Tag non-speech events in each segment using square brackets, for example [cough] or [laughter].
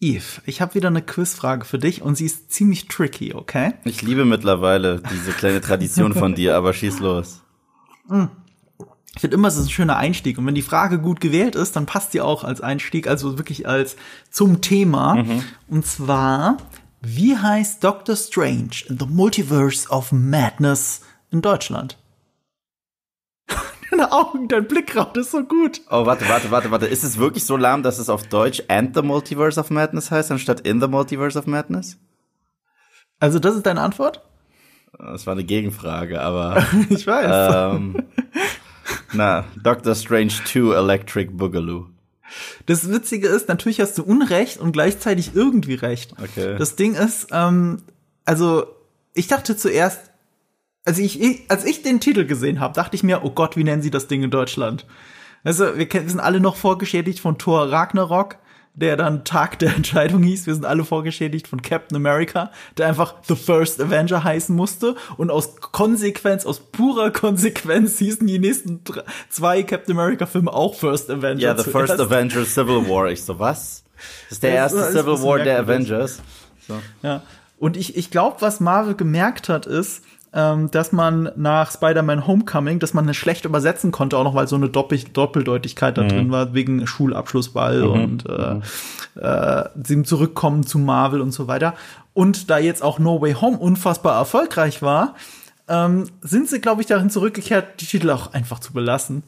Eve, ich habe wieder eine Quizfrage für dich und sie ist ziemlich tricky, okay? Ich liebe mittlerweile diese kleine Tradition von dir, aber schieß los. Ich finde immer, es ist ein schöner Einstieg. Und wenn die Frage gut gewählt ist, dann passt die auch als Einstieg, also wirklich als zum Thema. Und zwar, wie heißt Doctor Strange in the Multiverse of Madness in Deutschland? Deine Augen, dein Blick gerade ist so gut. Oh, warte, warte, warte, warte. Ist es wirklich so lahm, dass es auf Deutsch And the Multiverse of Madness heißt, anstatt In the Multiverse of Madness? Also, das ist deine Antwort? Das war eine Gegenfrage, aber. [laughs] Ich weiß. ähm, na, Doctor Strange 2 Electric Boogaloo. Das Witzige ist, natürlich hast du Unrecht und gleichzeitig irgendwie recht. Okay. Das Ding ist, ähm, also ich dachte zuerst, also ich, als ich den Titel gesehen habe, dachte ich mir, oh Gott, wie nennen sie das Ding in Deutschland? Also wir, sind alle noch vorgeschädigt von Thor Ragnarok, der dann Tag der Entscheidung hieß. Wir sind alle vorgeschädigt von Captain America, der einfach The First Avenger heißen musste. Und aus Konsequenz, aus purer Konsequenz hießen die nächsten zwei Captain America Filme auch First Avenger. Ja, The First zuerst. Avengers Civil War. Ich so, was? Das ist der Das ist erste ein Civil War der. Avengers. So. Ja. Und ich, ich glaube, was Marvel gemerkt hat, ist, ähm, dass man nach Spider-Man Homecoming, dass man es schlecht übersetzen konnte, auch noch weil so eine Doppel Doppeldeutigkeit da drin war, wegen Schulabschlussball und äh, äh, dem Zurückkommen zu Marvel und so weiter. Und da jetzt auch No Way Home unfassbar erfolgreich war, ähm, sind sie, glaube ich, dahin zurückgekehrt, die Titel auch einfach zu belassen.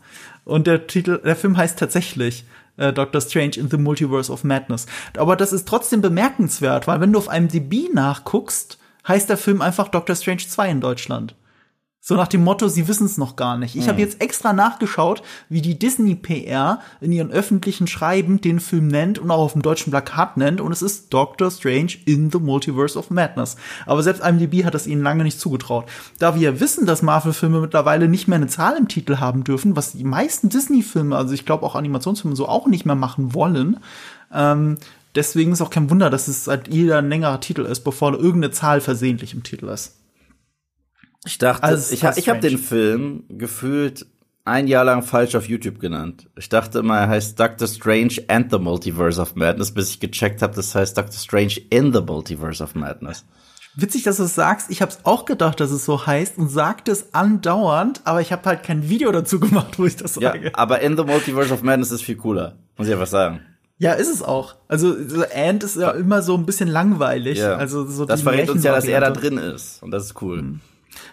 Und der Titel, der Film heißt tatsächlich äh, Doctor Strange in the Multiverse of Madness. Aber das ist trotzdem bemerkenswert, weil wenn du auf einem DB nachguckst, heißt der Film einfach Doctor Strange 2 in Deutschland. So nach dem Motto, sie wissen es noch gar nicht. Ich habe jetzt extra nachgeschaut, wie die Disney PR in ihren öffentlichen Schreiben den Film nennt und auch auf dem deutschen Plakat nennt und es ist Doctor Strange in the Multiverse of Madness. Aber selbst IMDb hat das ihnen lange nicht zugetraut. Da wir ja wissen, dass Marvel-Filme mittlerweile nicht mehr eine Zahl im Titel haben dürfen, was die meisten Disney-Filme, also ich glaube auch Animationsfilme so auch nicht mehr machen wollen, ähm, deswegen ist auch kein Wunder, dass es seit jeder ein längerer Titel ist, bevor irgendeine Zahl versehentlich im Titel ist. Ich dachte, Also, ich, ich habe den Film gefühlt ein Jahr lang falsch auf YouTube genannt. Ich dachte immer, er heißt Doctor Strange and the Multiverse of Madness, bis ich gecheckt habe, das heißt Doctor Strange in the Multiverse of Madness. Witzig, dass du es sagst. Ich habe es auch gedacht, dass es so heißt und sagte es andauernd, aber ich habe halt kein Video dazu gemacht, wo ich das Ja, sage. aber in the Multiverse of Madness ist viel cooler. Muss ich einfach sagen. Ja, ist es auch. Also so Ant ist ja immer so ein bisschen langweilig. Ja. Also so das die verrät uns ja, dass er da drin ist. Und das ist cool.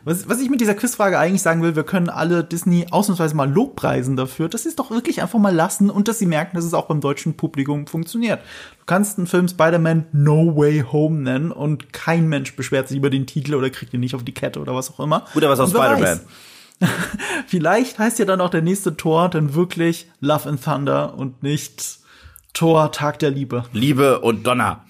Was, was ich mit dieser Quizfrage eigentlich sagen will, wir können alle Disney ausnahmsweise mal Lobpreisen dafür, dass sie es doch wirklich einfach mal lassen und dass sie merken, dass es auch beim deutschen Publikum funktioniert. Du kannst einen Film Spider-Man No Way Home nennen und kein Mensch beschwert sich über den Titel oder kriegt ihn nicht auf die Kette oder was auch immer. Gut, aber was aus Und wer Spider-Man? [laughs] Vielleicht heißt ja dann auch der nächste Tor dann wirklich Love and Thunder und nicht Tor Tag der Liebe. Liebe und Donner.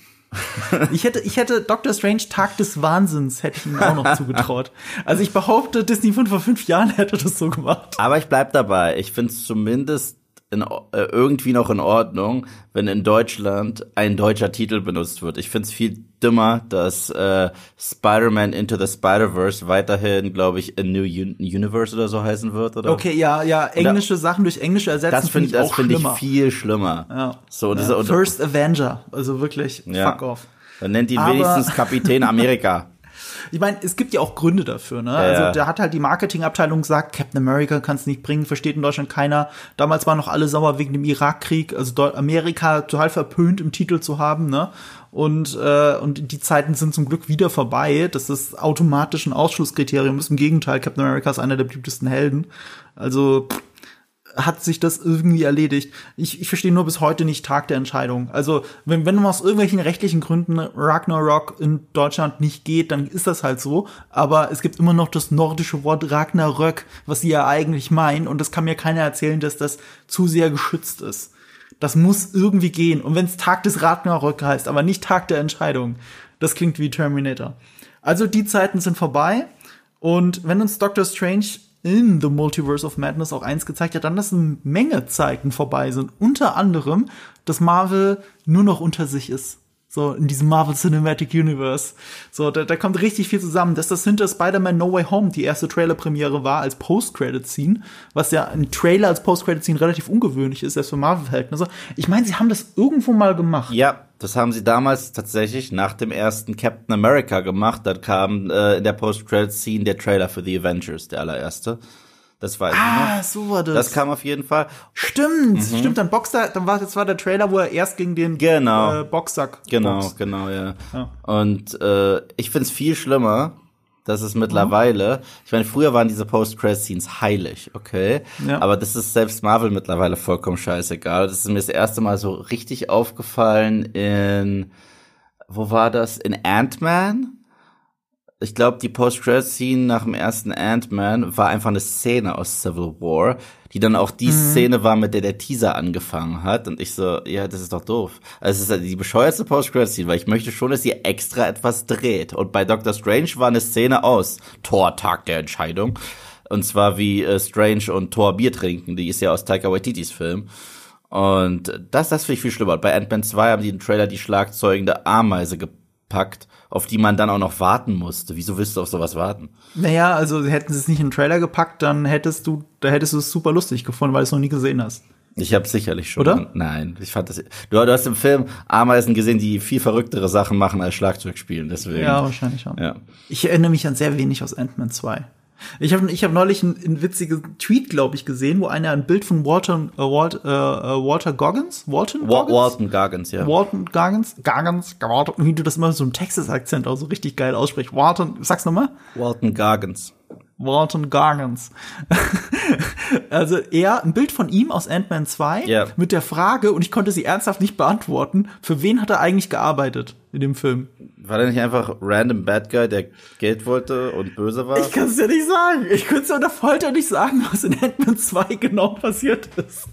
Ich hätte, ich hätte Doctor Strange Tag des Wahnsinns hätte ich ihm auch noch zugetraut. Also ich behaupte, Disney von vor fünf Jahren hätte das so gemacht. Aber ich bleib dabei. Ich finde es zumindest in, äh, irgendwie noch in Ordnung, wenn in Deutschland ein deutscher Titel benutzt wird. Ich finde es viel dümmer, dass äh, Spider-Man Into the Spider-Verse weiterhin, glaube ich, A New Un Universe oder so heißen wird. Oder? Okay, ja, ja, englische Sachen durch englische ersetzen Das finde finde ich das find ich viel schlimmer. ja. So, diese, ja. und, First Avenger, also wirklich, Ja. fuck off. dann nennt ihn Aber- wenigstens Kapitän Amerika. [laughs] Ich meine, es gibt ja auch Gründe dafür, ne? Ja, also da hat halt die Marketingabteilung gesagt, Captain America kann es nicht bringen, versteht in Deutschland keiner. Damals waren noch alle sauer wegen dem Irakkrieg, also Amerika total verpönt im Titel zu haben, ne? Und, äh, und die Zeiten sind zum Glück wieder vorbei. Das ist automatisch ein Ausschlusskriterium. Ist im Gegenteil, Captain America ist einer der beliebtesten Helden. Also pff, hat sich das irgendwie erledigt. Ich, ich verstehe nur bis heute nicht Tag der Entscheidung. Also, wenn, wenn aus irgendwelchen rechtlichen Gründen Ragnarok in Deutschland nicht geht, dann ist das halt so. Aber es gibt immer noch das nordische Wort Ragnarök, was sie ja eigentlich meinen. Und das kann mir keiner erzählen, dass das zu sehr geschützt ist. Das muss irgendwie gehen. Und wenn es Tag des Ragnarök heißt, aber nicht Tag der Entscheidung, das klingt wie Terminator. Also die Zeiten sind vorbei. Und wenn uns Doctor Strange in The Multiverse of Madness auch eins gezeigt hat, dann, dass eine Menge Zeiten vorbei sind. Unter anderem, dass Marvel nur noch unter sich ist. So, in diesem Marvel Cinematic Universe. So, da, da kommt richtig viel zusammen. Dass das hinter Spider-Man No Way Home die erste Trailer-Premiere war als Post-Credit-Scene, was ja ein Trailer als Post-Credit-Scene relativ ungewöhnlich ist, selbst für Marvel-Verhältnisse. Ich meine, sie haben das irgendwo mal gemacht. Ja, das haben sie damals tatsächlich nach dem ersten Captain America gemacht. Dann kam äh, in der Post-Credit-Scene der Trailer für The Avengers, der allererste. Das weiß Ah, so war das. Das kam auf jeden Fall. Stimmt, stimmt. Dann Boxer, dann war das war der Trailer, wo er erst gegen den Genau. äh, Boxsack Genau, boxt. genau, ja. Ja. Und äh, ich find's viel schlimmer, dass es mittlerweile, ich meine, früher waren diese Post-Credit-Scenes heilig, okay? Ja. Aber das ist selbst Marvel mittlerweile vollkommen scheißegal. Das ist mir das erste Mal so richtig aufgefallen in, wo war das? In Ant-Man? Ich glaube, die Post-Credit-Scene nach dem ersten Ant-Man war einfach eine Szene aus Civil War, die dann auch die Szene war, mit der der Teaser angefangen hat. Und ich so, ja, das ist doch doof. Also es ist die bescheuerste Post-Credit-Scene, weil ich möchte schon, dass ihr extra etwas dreht. Und bei Doctor Strange war eine Szene aus Thor, Tag der Entscheidung. Und zwar wie äh, Strange und Thor Bier trinken. Die ist ja aus Taika Waititis Film. Und das, das finde ich viel schlimmer. Bei Ant-Man 2 haben die im Trailer die schlagzeugende Ameise gepackt, auf die man dann auch noch warten musste. Wieso willst du auf sowas warten? Naja, also hätten sie es nicht in den Trailer gepackt, dann hättest du, da hättest du es super lustig gefunden, weil du es noch nie gesehen hast. Ich habe sicherlich schon. Oder? Nein, ich fand das. Du, du hast im Film Ameisen gesehen, die viel verrücktere Sachen machen als Schlagzeug spielen. Deswegen. Ja, wahrscheinlich schon. Ja. Ich erinnere mich an sehr wenig aus Ant-Man 2. Ich habe ich hab neulich einen, einen witzigen Tweet, glaube ich, gesehen, wo einer ein Bild von Walter, äh, Walt, äh, äh, Walter Goggins, Walton Wa Goggins? Walton Gargans, ja. Walton Goggins, Goggins, Walton, wie du das immer mit so einem Texas-Akzent auch so richtig geil aussprichst. Walton, sag's nochmal. Walton Gargans. Walton Goggins. [laughs] also er, ein Bild von ihm aus Ant-Man 2 Ja. mit der Frage, und ich konnte sie ernsthaft nicht beantworten, für wen hat er eigentlich gearbeitet in dem Film? War der nicht einfach random Bad Guy, der Geld wollte und böse war? Ich kann es ja nicht sagen. Ich könnte es unter Folter nicht sagen, was in Ant-Man 2 genau passiert ist.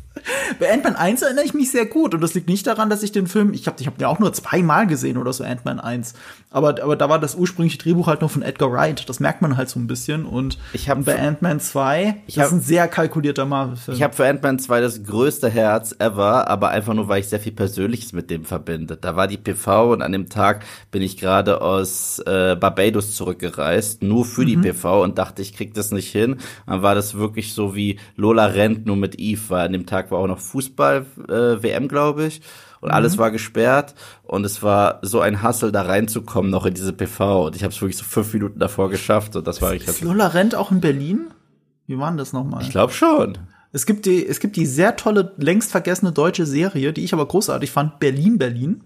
Bei Ant-Man 1 erinnere ich mich sehr gut und das liegt nicht daran, dass ich den Film, ich habe ich hab den auch nur zweimal gesehen oder so, Ant-Man 1. Aber, aber da war das ursprüngliche Drehbuch halt noch von Edgar Wright. Das merkt man halt so ein bisschen. Und Ich hab- bei Ant-Man 2, Ich das hab- ist ein sehr kalkulierter Marvel-Film. Ich habe für Ant-Man 2 das größte Herz ever, aber einfach nur, weil ich sehr viel Persönliches mit dem verbinde. Da war die PV und an dem Tag bin ich gerade aus äh, Barbados zurückgereist, nur für die PV und dachte, ich krieg das nicht hin. Dann war das wirklich so wie Lola rennt nur mit Eve, weil an dem Tag war auch noch Fußball, äh, WM, glaube ich. Und alles war gesperrt und es war so ein Hassel, da reinzukommen, noch in diese PV. Und ich habe es wirklich so fünf Minuten davor geschafft und das war ich. ist Lola Rent auch in Berlin? Wie war denn das nochmal? Ich glaube schon. Es gibt die, es gibt die sehr tolle, längst vergessene deutsche Serie, die ich aber großartig fand, Berlin, Berlin.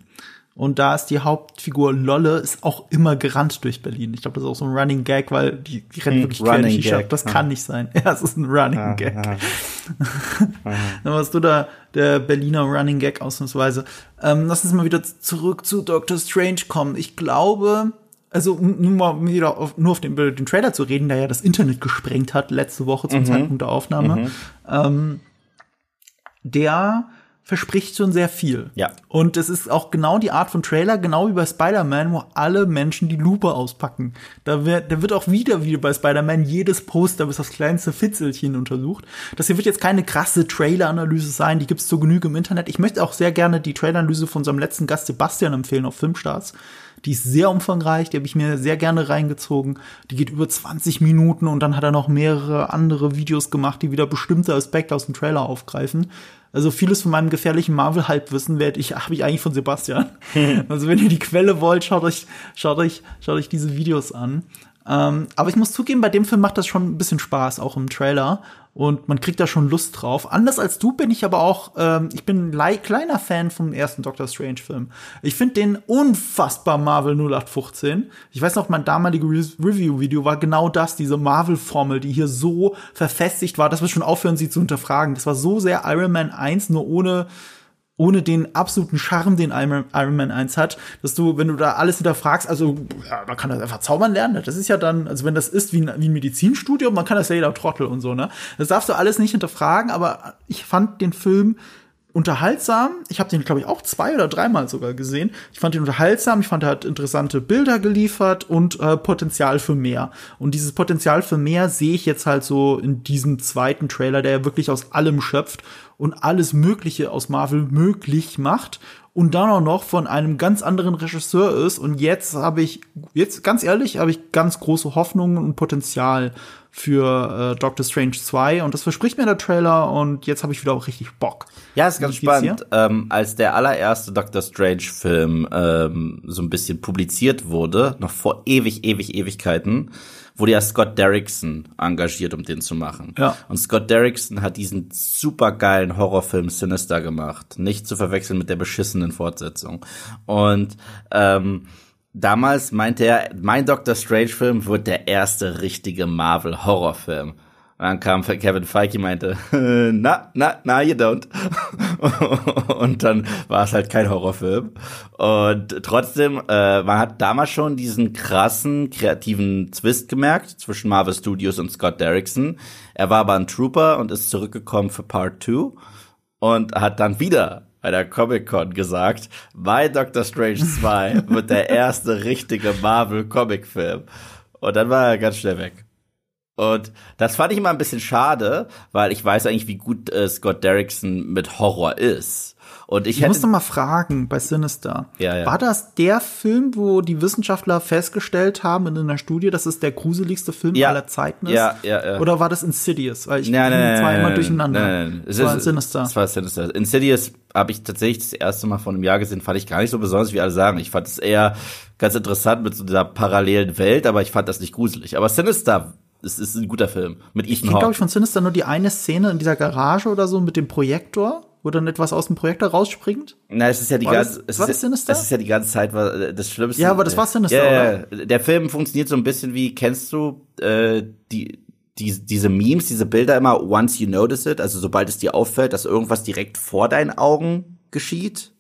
Und da ist die Hauptfigur Lolle, ist auch immer gerannt durch Berlin. Ich glaube, das ist auch so ein Running Gag, weil die, die rennt Hm, wirklich quer Running durch die Stadt. Das ja. kann nicht sein. [laughs] Ja, es ist ein Running Gag. [laughs] Dann warst du da der Berliner Running Gag ausnahmsweise. Ähm, lass uns mal wieder zurück zu Doctor Strange kommen. Ich glaube, also um nur mal wieder auf, nur auf den, den Trailer zu reden, der ja das Internet gesprengt hat letzte Woche Mhm. zum Zeitpunkt der Aufnahme. Ähm, der verspricht schon sehr viel. Ja. Und es ist auch genau die Art von Trailer, genau wie bei Spider-Man, wo alle Menschen die Lupe auspacken. Da wird, da wird auch wieder, wie bei Spider-Man, jedes Poster bis aufs kleinste Fitzelchen untersucht. Das hier wird jetzt keine krasse Trailer-Analyse sein, die gibt's zur Genüge im Internet. Ich möchte auch sehr gerne die Trailer-Analyse von unserem letzten Gast Sebastian empfehlen auf Filmstarts. Die ist sehr umfangreich, die habe ich mir sehr gerne reingezogen. Die geht über 20 Minuten und dann hat er noch mehrere andere Videos gemacht, die wieder bestimmte Aspekte aus dem Trailer aufgreifen. Also vieles von meinem gefährlichen Marvel-Halbwissen werde ich, habe ich eigentlich von Sebastian. [laughs] also wenn ihr die Quelle wollt, schaut euch, schaut euch, schaut euch diese Videos an. Ähm, aber ich muss zugeben, bei dem Film macht das schon ein bisschen Spaß, auch im Trailer. Und man kriegt da schon Lust drauf. Anders als du bin ich aber auch, ähm, ich bin ein lei- kleiner Fan vom ersten Doctor Strange-Film. Ich finde den unfassbar Marvel 0815. Ich weiß noch, mein damaliges Re Review-Video war genau das, diese Marvel-Formel, die hier so verfestigt war, dass wir schon aufhören, sie zu hinterfragen. Das war so sehr Iron Man 1, nur ohne ohne den absoluten Charme, den Iron Man 1 hat, dass du, wenn du da alles hinterfragst, also ja, man kann das einfach zaubern lernen. Das ist ja dann, also wenn das ist wie ein, wie ein Medizinstudium, man kann das ja jeder Trottel und so, ne? Das darfst du alles nicht hinterfragen, aber ich fand den Film unterhaltsam. Ich habe den, glaube ich, auch zwei oder dreimal sogar gesehen. Ich fand den unterhaltsam, ich fand, er hat interessante Bilder geliefert und äh, Potenzial für mehr. Und dieses Potenzial für mehr sehe ich jetzt halt so in diesem zweiten Trailer, der ja wirklich aus allem schöpft. Und alles Mögliche aus Marvel möglich macht und dann auch noch von einem ganz anderen Regisseur ist. Und jetzt habe ich, jetzt ganz ehrlich, habe ich ganz große Hoffnungen und Potenzial für äh, Doctor Strange 2 und das verspricht mir der Trailer und jetzt habe ich wieder auch richtig Bock. Ja, ist ganz spannend. Ähm, als der allererste Doctor Strange Film ähm, so ein bisschen publiziert wurde, noch vor ewig, ewig, Ewigkeiten, wurde ja Scott Derrickson engagiert, um den zu machen. Ja. Und Scott Derrickson hat diesen supergeilen Horrorfilm Sinister gemacht. Nicht zu verwechseln mit der beschissenen Fortsetzung. Und ähm, damals meinte er, mein Doctor Strange-Film wird der erste richtige Marvel-Horrorfilm. Und dann kam Kevin Feige meinte, [laughs] na, na, na, you don't. [laughs] und dann war es halt kein Horrorfilm. Und trotzdem, äh, man hat damals schon diesen krassen, kreativen Twist gemerkt zwischen Marvel Studios und Scott Derrickson. Er war aber ein Trooper und ist zurückgekommen für Part 2 und hat dann wieder bei der Comic-Con gesagt, bei Doctor Strange 2 wird der erste richtige Marvel-Comic-Film. Und dann war er ganz schnell weg. Und das fand ich immer ein bisschen schade, weil ich weiß eigentlich, wie gut äh, Scott Derrickson mit Horror ist. Und ich, ich muss noch mal fragen bei Sinister. Ja, ja. War das der Film, wo die Wissenschaftler festgestellt haben in einer Studie, dass es der gruseligste Film Ja. aller Zeiten ist? Ja, ja, ja. Oder war das Insidious? Weil ich Nein, bin nein, zwar nein, durcheinander. Nein, nein, Es war Sinister. Es war Sinister. Insidious habe ich tatsächlich das erste Mal vor einem Jahr gesehen, fand ich gar nicht so besonders, wie alle sagen. Ich fand es eher ganz interessant mit so dieser parallelen Welt, aber ich fand das nicht gruselig. Aber Sinister es ist ein guter Film mit Ich Ethan kenne, glaube ich, von Sinister nur die eine Szene in dieser Garage oder so mit dem Projektor, wo dann etwas aus dem Projektor rausspringt. Na, es ist ja die ganze, das- es, ist, das Sinister? es ist ja die ganze Zeit war das Schlimmste. Ja, aber das war Sinister, ja, ja, Der Film funktioniert so ein bisschen wie, kennst du äh, die, die diese Memes, diese Bilder immer once you notice it, also sobald es dir auffällt, dass irgendwas direkt vor deinen Augen geschieht.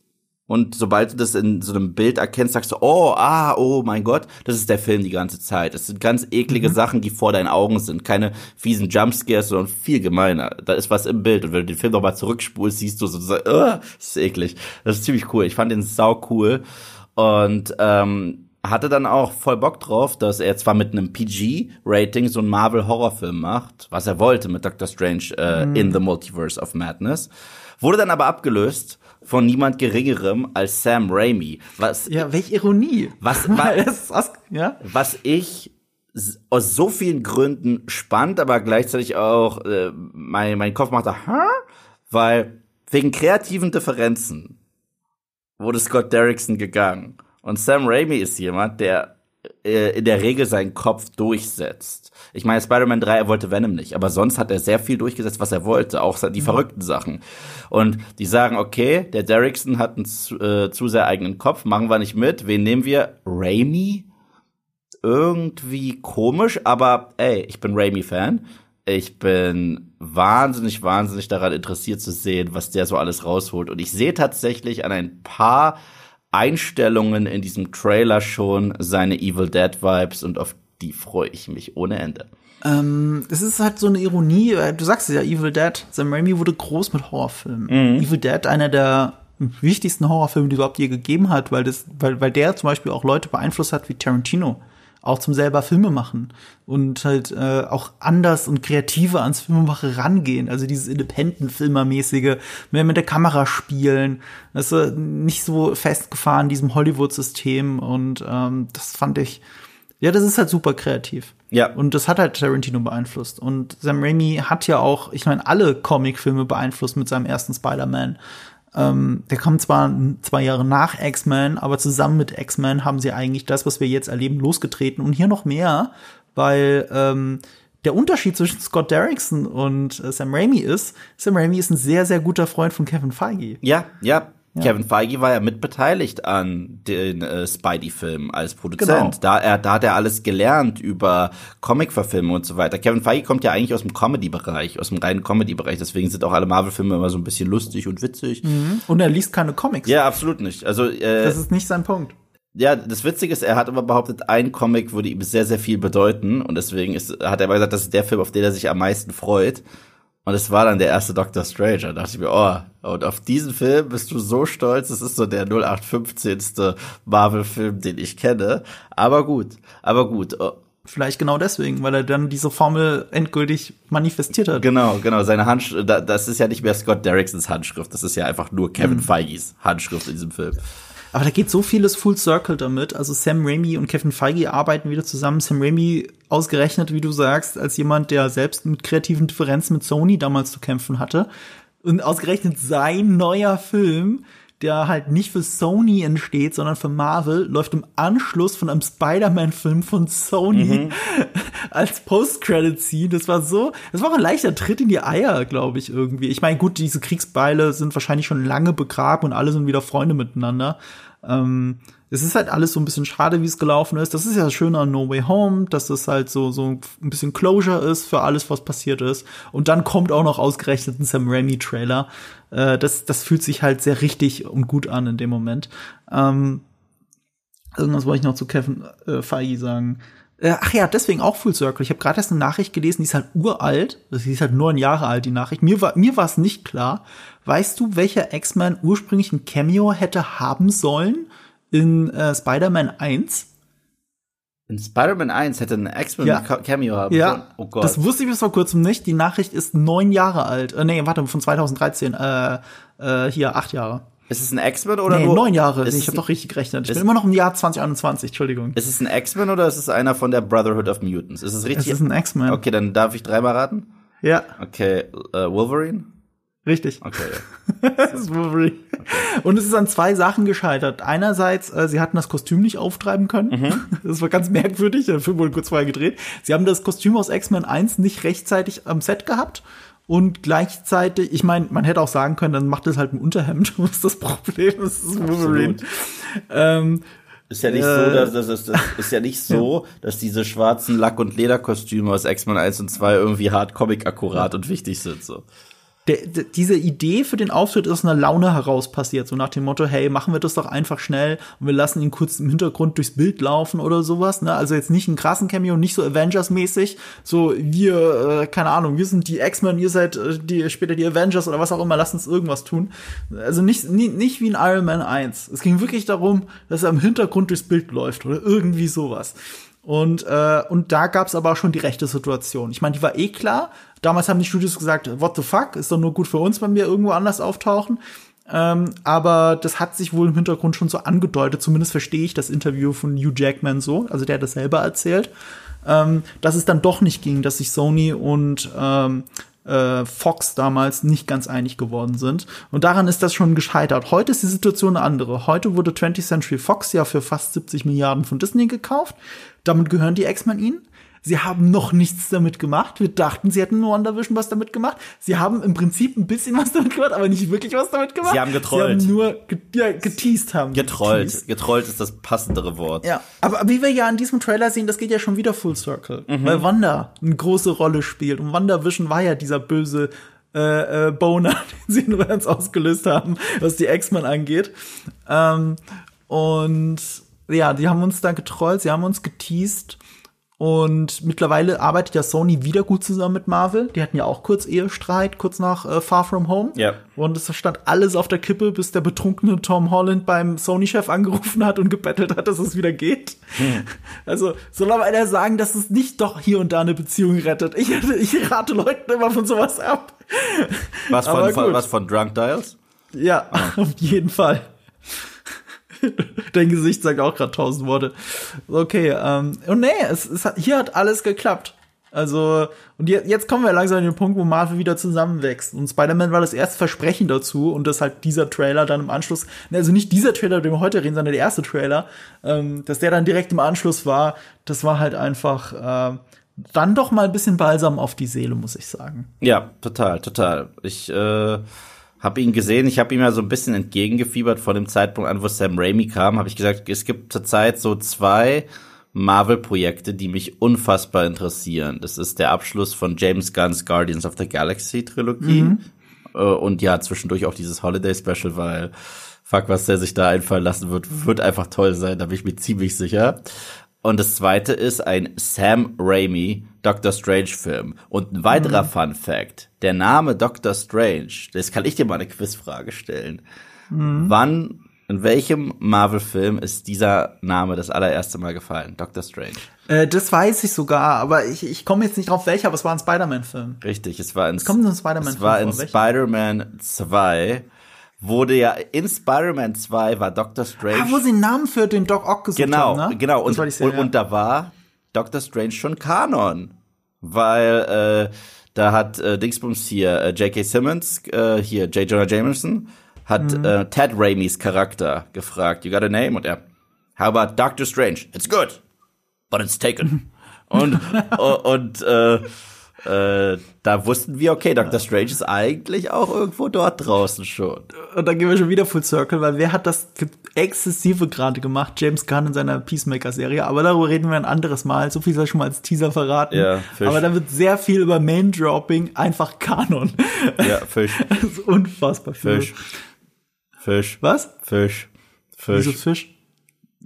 Und sobald du das in so einem Bild erkennst, sagst du, oh, ah, oh mein Gott, das ist der Film die ganze Zeit. Das sind ganz eklige Sachen, die vor deinen Augen sind. Keine fiesen Jumpscares, sondern viel gemeiner. Da ist was im Bild. Und wenn du den Film nochmal zurückspulst, siehst du so, so uh, das ist eklig. Das ist ziemlich cool. Ich fand den sau cool. Und ähm, hatte dann auch voll Bock drauf, dass er zwar mit einem PG-Rating so einen Marvel-Horrorfilm macht, was er wollte mit Doctor Strange äh, in the Multiverse of Madness. Wurde dann aber abgelöst von niemand Geringerem als Sam Raimi. Was, Ja, welche Ironie. Was- [laughs] was- aus- ja? was ich aus so vielen Gründen spannend, aber gleichzeitig auch äh, mein, mein Kopf macht da, Hä? weil wegen kreativen Differenzen wurde Scott Derrickson gegangen. Und Sam Raimi ist jemand, der in der Regel seinen Kopf durchsetzt. Ich meine, Spider-Man 3, er wollte Venom nicht, aber sonst hat er sehr viel durchgesetzt, was er wollte, auch die verrückten Sachen. Und die sagen, okay, der Derrickson hat einen zu, äh, zu sehr eigenen Kopf, machen wir nicht mit. Wen nehmen wir? Raimi? Irgendwie komisch, aber ey, ich bin Raimi-Fan. Ich bin wahnsinnig, wahnsinnig daran interessiert zu sehen, was der so alles rausholt. Und ich sehe tatsächlich an ein paar Einstellungen in diesem Trailer schon seine Evil Dead Vibes und auf die freue ich mich ohne Ende. Ähm, es ist halt so eine Ironie. Du sagst es ja, Evil Dead. Sam Raimi wurde groß mit Horrorfilmen. Mhm. Evil Dead, einer der wichtigsten Horrorfilme, die es überhaupt je gegeben hat, weil das, weil, weil der zum Beispiel auch Leute beeinflusst hat wie Tarantino. Auch zum selber Filme machen und halt äh, auch anders und kreativer ans Filmemache rangehen. Also dieses Independent-Filmermäßige, mehr mit der Kamera spielen. Das ist nicht so festgefahren, diesem Hollywood-System. Und ähm, das fand ich, ja, das ist halt super kreativ. Ja. Und das hat halt Tarantino beeinflusst. Und Sam Raimi hat ja auch, ich meine, alle Comicfilme beeinflusst mit seinem ersten Spider-Man. Ähm, der kommt zwar zwei Jahre nach X-Men, aber zusammen mit X-Men haben sie eigentlich das, was wir jetzt erleben, losgetreten. Und hier noch mehr, weil ähm, der Unterschied zwischen Scott Derrickson und äh, Sam Raimi ist, Sam Raimi ist ein sehr, sehr guter Freund von Kevin Feige. Ja, ja. Kevin Feige war ja mitbeteiligt an den äh, Spidey-Film als Produzent. Genau. Da, er, da hat er alles gelernt über Comic-Verfilmung und so weiter. Kevin Feige kommt ja eigentlich aus dem Comedy-Bereich, aus dem reinen Comedy-Bereich. Deswegen sind auch alle Marvel-Filme immer so ein bisschen lustig und witzig. Und er liest keine Comics. Ja, absolut nicht. Also äh, Das ist nicht sein Punkt. ja, das Witzige ist, er hat aber behauptet, ein Comic würde ihm sehr, sehr viel bedeuten. Und deswegen ist, hat er aber gesagt, das ist der Film, auf den er sich am meisten freut. Und es war dann der erste Doctor Strange. Da dachte ich mir, oh, und auf diesen Film bist du so stolz. Das ist so der 0815. Marvel-Film, den ich kenne. Aber gut, aber gut. Oh, Vielleicht genau deswegen, weil er dann diese Formel endgültig manifestiert hat. Genau, genau. Seine Handschrift, das ist ja nicht mehr Scott Derricksons Handschrift, das ist ja einfach nur Kevin mhm. Feige's Handschrift in diesem Film. Aber da geht so vieles Full Circle damit. Also Sam Raimi und Kevin Feige arbeiten wieder zusammen. Sam Raimi ausgerechnet, wie du sagst, als jemand, der selbst mit kreativen Differenzen mit Sony damals zu kämpfen hatte. Und ausgerechnet sein neuer Film der halt nicht für Sony entsteht, sondern für Marvel, läuft im Anschluss von einem Spider-Man-Film von Sony mhm. [laughs] als Post-Credit-Scene. Das war so, das war auch ein leichter Tritt in die Eier, glaube ich, irgendwie. Ich meine, gut, diese Kriegsbeile sind wahrscheinlich schon lange begraben und alle sind wieder Freunde miteinander. Ähm, es ist halt alles so ein bisschen schade, wie es gelaufen ist. Das ist ja das Schöne an No Way Home, dass das halt so, so ein bisschen Closure ist für alles, was passiert ist. Und dann kommt auch noch ausgerechnet ein Sam Raimi-Trailer. Äh, das, das fühlt sich halt sehr richtig und gut an in dem Moment. Ähm, irgendwas wollte ich noch zu Kevin äh, Feige sagen. Äh, ach ja, deswegen auch Full Circle. Ich habe gerade erst eine Nachricht gelesen, die ist halt uralt. Die ist halt neun Jahre alt, die Nachricht. Mir war mir war es nicht klar. Weißt du, welcher X-Men ursprünglich ein Cameo hätte haben sollen? In äh, Spider-Man 1. In Spider-Man 1 hätte ein X-Men ja. Cameo haben ja. Oh Gott. Das wusste ich bis vor kurzem nicht. Die Nachricht ist neun Jahre alt. Äh, nee, warte, von 2013. Äh, äh, hier, acht Jahre. Ist es ein X-Men oder nee, nur? neun Jahre. Ich habe doch richtig gerechnet. Ich bin immer noch im Jahr 2021, Entschuldigung. Ist es ein X-Men oder ist es einer von der Brotherhood of Mutants? Ist es richtig? Es ist ein X-Men. Okay, dann darf ich dreimal raten? Ja. Okay, uh, Wolverine? Richtig. Okay. [laughs] das ist Wolverine. Okay. Und es ist an zwei Sachen gescheitert. Einerseits, äh, sie hatten das Kostüm nicht auftreiben können. Mhm. [laughs] Das war ganz merkwürdig. Der Film wurde kurz vorher gedreht. Sie haben das Kostüm aus X-Men 1 nicht rechtzeitig am Set gehabt. Und gleichzeitig, ich meine, man hätte auch sagen können, dann macht es halt ein Unterhemd. [laughs] Was ist das Problem? Das ist Wolverine. Ähm, ist ja nicht äh, so, dass das, das, das ist ja nicht so, dass diese schwarzen Lack- und Lederkostüme aus X-Men 1 und 2 irgendwie hart Comic akkurat und wichtig sind so der, der, diese Idee für den Auftritt ist aus einer Laune heraus passiert, so nach dem Motto, hey, machen wir das doch einfach schnell und wir lassen ihn kurz im Hintergrund durchs Bild laufen oder sowas, ne? Also jetzt nicht einen krassen Cameo, nicht so Avengers-mäßig, so wir, äh, keine Ahnung, wir sind die X-Men, ihr seid äh, die, später die Avengers oder was auch immer, lasst uns irgendwas tun. Also nicht, nie, nicht wie in Iron Man 1. Es ging wirklich darum, dass er im Hintergrund durchs Bild läuft oder irgendwie sowas. Und, äh, und da gab's aber auch schon die rechte Situation. Ich meine, die war eh klar, Damals haben die Studios gesagt, what the fuck, ist doch nur gut für uns, wenn wir irgendwo anders auftauchen. Ähm, aber das hat sich wohl im Hintergrund schon so angedeutet, zumindest verstehe ich das Interview von Hugh Jackman so, also der hat das selber erzählt, ähm, dass es dann doch nicht ging, dass sich Sony und ähm, äh, Fox damals nicht ganz einig geworden sind. Und daran ist das schon gescheitert. Heute ist die Situation eine andere. Heute wurde 20th Century Fox ja für fast 70 Milliarden von Disney gekauft. Damit gehören die X-Men ihnen. Sie haben noch nichts damit gemacht. Wir dachten, sie hätten nur WandaVision was damit gemacht. Sie haben im Prinzip ein bisschen was damit gemacht, aber nicht wirklich was damit gemacht. Sie haben getrollt. Sie haben nur ge ja, geteased haben. Getrollt. Geteased. Getrollt ist das passendere Wort. Ja, aber wie wir ja in diesem Trailer sehen, das geht ja schon wieder Full Circle. Mhm. Weil Wanda eine große Rolle spielt. Und WandaVision war ja dieser böse äh, äh, Boner, [laughs] den sie nur ganz ausgelöst haben, was die X-Men angeht. Ähm, und ja, die haben uns da getrollt, sie haben uns geteased. Und mittlerweile arbeitet ja Sony wieder gut zusammen mit Marvel. Die hatten ja auch kurz Ehestreit, kurz nach äh, Far From Home. Ja. Und es stand alles auf der Kippe, bis der betrunkene Tom Holland beim Sony-Chef angerufen hat und gebettelt hat, dass es wieder geht. Hm. Also soll aber einer sagen, dass es nicht doch hier und da eine Beziehung rettet. Ich, ich rate Leuten immer von sowas ab. Was von, von was von Drunk Dials? Ja, oh. [laughs] auf jeden Fall. [laughs] Dein Gesicht sagt auch gerade tausend Worte. Okay, ähm, und nee, es, es hat, hier hat alles geklappt. Also, und jetzt kommen wir langsam an den Punkt, wo Marvel wieder zusammenwächst. Und Spider-Man war das erste Versprechen dazu und dass halt dieser Trailer dann im Anschluss, also nicht dieser Trailer, über den wir heute reden, sondern der erste Trailer, ähm, dass der dann direkt im Anschluss war, das war halt einfach äh, dann doch mal ein bisschen Balsam auf die Seele, muss ich sagen. Ja, total, total. Ich äh habe ihn gesehen, ich habe ihm ja so ein bisschen entgegengefiebert von dem Zeitpunkt an, wo Sam Raimi kam, habe ich gesagt, es gibt zurzeit so zwei Marvel-Projekte, die mich unfassbar interessieren. Das ist der Abschluss von James Gunn's Guardians of the Galaxy Trilogie mhm. Äh, und ja, zwischendurch auch dieses Holiday Special, weil fuck, was der sich da einfallen lassen wird, wird einfach toll sein, da bin ich mir ziemlich sicher. Und das zweite ist ein Sam Raimi Doctor Strange Film. Und ein weiterer mhm. Fun Fact. Der Name Doctor Strange, das kann ich dir mal eine Quizfrage stellen. Mhm. Wann In welchem Marvel-Film ist dieser Name das allererste Mal gefallen? Doctor Strange. Äh, das weiß ich sogar, aber ich, ich komme jetzt nicht drauf welcher, aber es war ein Spider-Man-Film. Richtig, es war in, Es kommt ein Spider-Man-Film es war in? Spider-Man 2. Wurde ja, in Spider-Man 2 war Doctor Strange. Ah, wo sie einen Namen für den Doc Ock gesucht Genau, haben, ne? genau. Und, und, und da war Doctor Strange schon Kanon. Weil äh, da hat äh, Dingsbums hier, äh, J.K. Simmons, äh, hier, J. Jonah Jameson, hat Mhm. äh, Ted Raimis Charakter gefragt, you got a name? Und er, how about Doctor Strange? It's good, but it's taken. [laughs] und und äh, äh, da wussten wir, okay, Doctor Strange ist eigentlich auch irgendwo dort draußen schon. Und dann gehen wir schon wieder Full Circle, weil wer hat das exzessive gerade gemacht? James Gunn in seiner Peacemaker-Serie. Aber darüber reden wir ein anderes Mal. So viel sei schon mal als Teaser verraten. Ja, Fisch. Aber da wird sehr viel über Main-Dropping einfach Kanon. Ja, Fisch, [laughs] Das ist unfassbar viel. Fisch, Fisch, Was? Fisch, Wieso Fisch.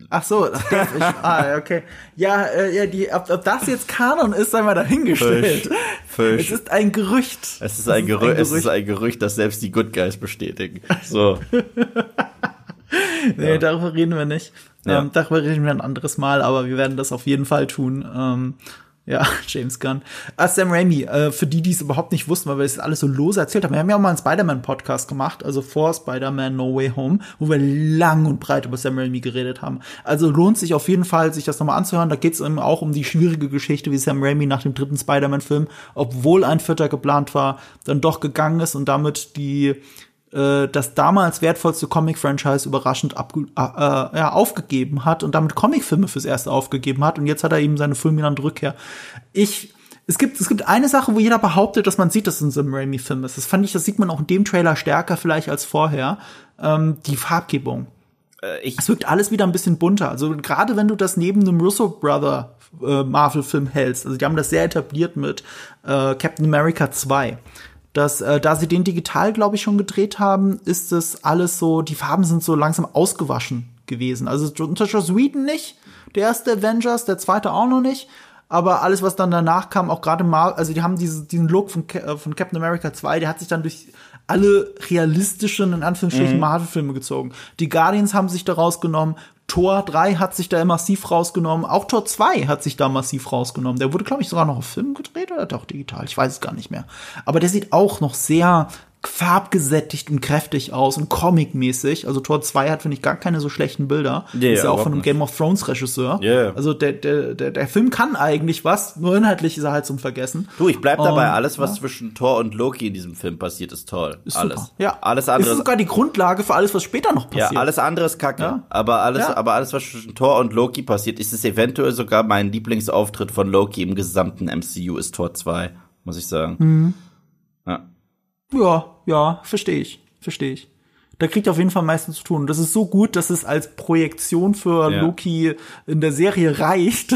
Fisch? Ach so, Fisch. [laughs] ah, ja, okay. Ja, äh, ja, die, ob, ob das jetzt Kanon ist, sei mal dahingestellt. Fisch. Es ist ein Gerücht. Es ist ein, Gerü es ist ein Gerücht, das selbst die Good Guys bestätigen. [laughs] So. Nee, darüber reden wir nicht. Ja. Ähm, darüber reden wir ein anderes Mal, aber wir werden das auf jeden Fall tun. Ähm, ja, [laughs] James Gunn. Ah, Sam Raimi, äh, für die, die es überhaupt nicht wussten, weil wir das alles so lose erzählt haben. Wir haben ja auch mal einen Spider-Man-Podcast gemacht, also vor Spider-Man No Way Home, wo wir lang und breit über Sam Raimi geredet haben. Also lohnt sich auf jeden Fall, sich das nochmal anzuhören. Da geht es eben auch um die schwierige Geschichte, wie Sam Raimi nach dem dritten Spider-Man-Film, obwohl ein vierter geplant war, dann doch gegangen ist und damit die äh, das damals wertvollste Comic-Franchise überraschend abge äh, äh, ja, aufgegeben hat und damit Comicfilme fürs erste aufgegeben hat und jetzt hat er eben seine fulminante Rückkehr. Ich es gibt, es gibt eine Sache, wo jeder behauptet, dass man sieht, dass es ein Sam Raimi-Film ist. Das fand ich, das sieht man auch in dem Trailer stärker vielleicht als vorher. Ähm, die Farbgebung. Äh, ich, Es wirkt alles wieder ein bisschen bunter. Also gerade wenn du das neben einem Russo Brother äh, Marvel-Film hältst, also die haben das sehr etabliert mit äh, Captain America 2. Dass, äh, da sie den digital, glaube ich, schon gedreht haben, ist es alles so, die Farben sind so langsam ausgewaschen gewesen. Also unter Joss Whedon nicht, der erste Avengers, der zweite auch noch nicht. Aber alles, was dann danach kam, auch gerade mal, also die haben diese, diesen Look von, äh, von Captain America 2, der hat sich dann durch alle realistischen, in Anführungsstrichen, Marvel-Filme gezogen. Die Guardians haben sich da rausgenommen, Tor 3 hat sich da massiv rausgenommen, auch Tor 2 hat sich da massiv rausgenommen. Der wurde, glaube ich, sogar noch auf Film gedreht oder doch digital, ich weiß es gar nicht mehr. Aber der sieht auch noch sehr farbgesättigt und kräftig aus und comic-mäßig. Also Tor 2 hat, finde ich, gar keine so schlechten Bilder. Nee, ist ja auch von einem. Game of Thrones Regisseur. Ja. Also der, der, der, der Film kann eigentlich was, nur inhaltlich ist er halt zum Vergessen. du, ich bleib dabei, Und, alles, was zwischen Thor und Loki in diesem Film passiert, ist toll. Ist alles. super. Ja. Alles Das andere ist sogar die Grundlage für alles, was später noch Ja, passiert. alles andere ist kacke. Ja. Aber alles, Ja. aber alles, was zwischen Thor und Loki passiert, ist es eventuell sogar mein Lieblingsauftritt von Loki im gesamten MCU ist Thor 2, muss ich sagen. Mhm. Ja. Ja, ja, verstehe ich, verstehe ich. Da kriegt er auf jeden Fall am meisten zu tun. Das ist so gut, dass es als Projektion für Ja. Loki in der Serie [laughs] reicht,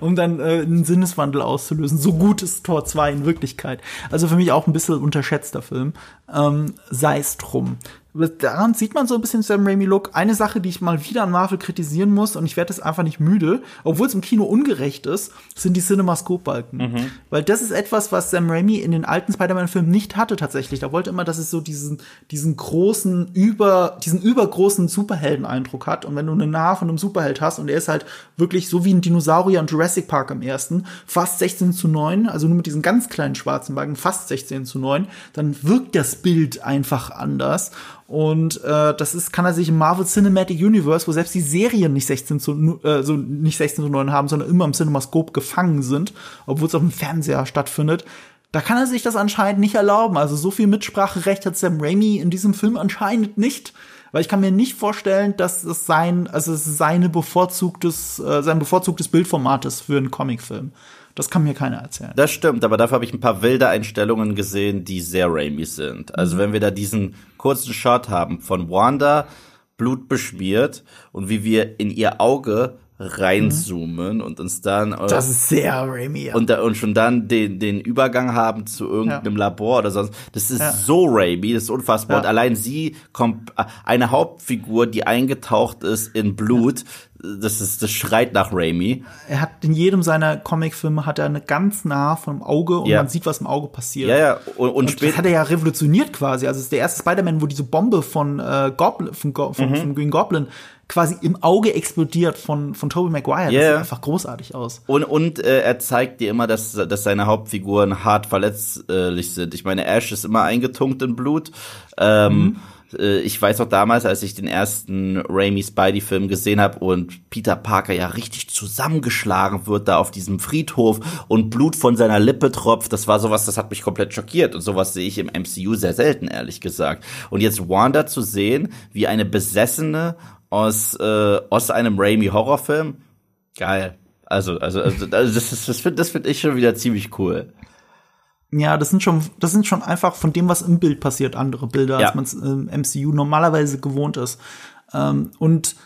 um dann äh, einen Sinneswandel auszulösen. So gut ist Tor 2 in Wirklichkeit. Also für mich auch ein bisschen unterschätzter Film. Ähm, Sei es drum. Daran sieht man so ein bisschen Sam Raimi-Look. Eine Sache, die ich mal wieder an Marvel kritisieren muss, und ich werde es einfach nicht müde, obwohl es im Kino ungerecht ist, sind die Cinemascope-Balken. Weil das ist etwas, was Sam Raimi in den alten Spider-Man-Filmen nicht hatte tatsächlich. Da wollte immer, dass es so diesen, diesen großen, über, diesen übergroßen Superhelden-Eindruck hat. Und wenn du eine Nahe von einem Superheld hast und er ist halt wirklich so wie ein Dinosaurier in Jurassic Park im ersten, fast 16 zu 9, also nur mit diesen ganz kleinen schwarzen Balken, fast 16 zu 9, dann wirkt das Bild einfach anders. Und äh, das ist, kann er sich im Marvel Cinematic Universe, wo selbst die Serien nicht 16 zu, äh, so nicht 16 zu 9 haben, sondern immer im Cinemascope gefangen sind, obwohl es auf dem Fernseher stattfindet. Da kann er sich das anscheinend nicht erlauben. Also so viel Mitspracherecht hat Sam Raimi in diesem Film anscheinend nicht. Weil ich kann mir nicht vorstellen, dass es sein, also es seine bevorzugtes, äh, sein bevorzugtes Bildformat ist für einen Comicfilm. Das kann mir keiner erzählen. Das stimmt, aber dafür habe ich ein paar wilde Einstellungen gesehen, die sehr Raimi sind. Mhm. Also wenn wir da diesen kurzen Shot haben von Wanda blutbeschmiert und wie wir in ihr Auge reinzoomen mhm. und uns dann äh, das ist sehr Raimi ja. und, da, und schon dann den den Übergang haben zu irgendeinem ja. Labor oder sonst das ist ja. so Raimi das ist unfassbar und allein sie kommt eine Hauptfigur die eingetaucht ist in Blut das ist das schreit nach Raimi er hat in jedem seiner Comicfilme hat er eine ganz nah vom Auge und man sieht was im Auge passiert ja ja und, und, und später hat er ja revolutioniert quasi also es ist der erste Spider-Man wo diese Bombe von äh, Goblin von, von, mhm. von Green Goblin quasi im Auge explodiert von, von Tobey Maguire. Yeah. Das sieht einfach großartig aus. Und, und äh, er zeigt dir immer, dass, dass seine Hauptfiguren hart verletzlich sind. Ich meine, Ash ist immer eingetunkt in Blut. Ähm, mhm äh, ich weiß auch damals, als ich den ersten Raimi Spidey-Film gesehen habe und Peter Parker ja richtig zusammengeschlagen wird da auf diesem Friedhof und Blut von seiner Lippe tropft, das war sowas, das hat mich komplett schockiert und sowas sehe ich im MCU sehr selten, ehrlich gesagt. Und jetzt Wanda zu sehen, wie eine besessene aus, äh, aus einem Raimi-Horrorfilm. Geil. Also, also, also, also das, ist, das finde das find ich schon wieder ziemlich cool. Ja, das sind schon, das sind schon einfach von dem, was im Bild passiert, andere Bilder, ja. als man es im MCU normalerweise gewohnt ist. Ähm, und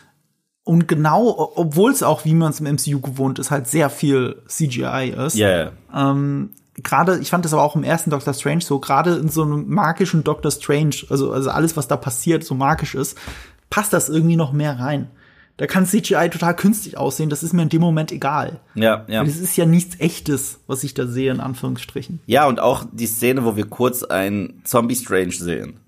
und genau, obwohl es auch, wie man es im MCU gewohnt ist, halt sehr viel CGI ist. Ja. Yeah. Ähm, gerade, ich fand das aber auch im ersten Doctor Strange so, gerade in so einem magischen Doctor Strange, also, also alles, was da passiert, so magisch ist, passt das irgendwie noch mehr rein. Da kann CGI total künstlich aussehen, das ist mir in dem Moment egal. Ja, ja. Es ist ja nichts echtes, was ich da sehe, in Anführungsstrichen. Ja, und auch die Szene, wo wir kurz einen Zombie Strange sehen.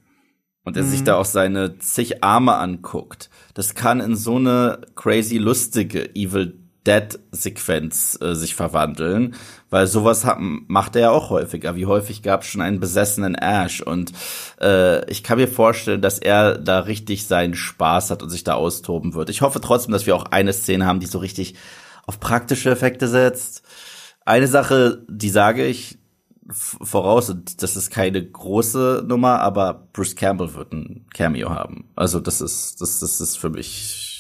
Und er mhm. sich da auch seine zig Arme anguckt. Das kann in so eine crazy lustige Evil Dead-Sequenz äh, sich verwandeln, weil sowas hat, macht er ja auch häufiger. Wie häufig gab es schon einen besessenen Ash und äh, ich kann mir vorstellen, dass er da richtig seinen Spaß hat und sich da austoben wird. Ich hoffe trotzdem, dass wir auch eine Szene haben, die so richtig auf praktische Effekte setzt. Eine Sache, die sage ich voraus, und das ist keine große Nummer, aber Bruce Campbell wird ein Cameo haben. Also das ist, das, das ist für mich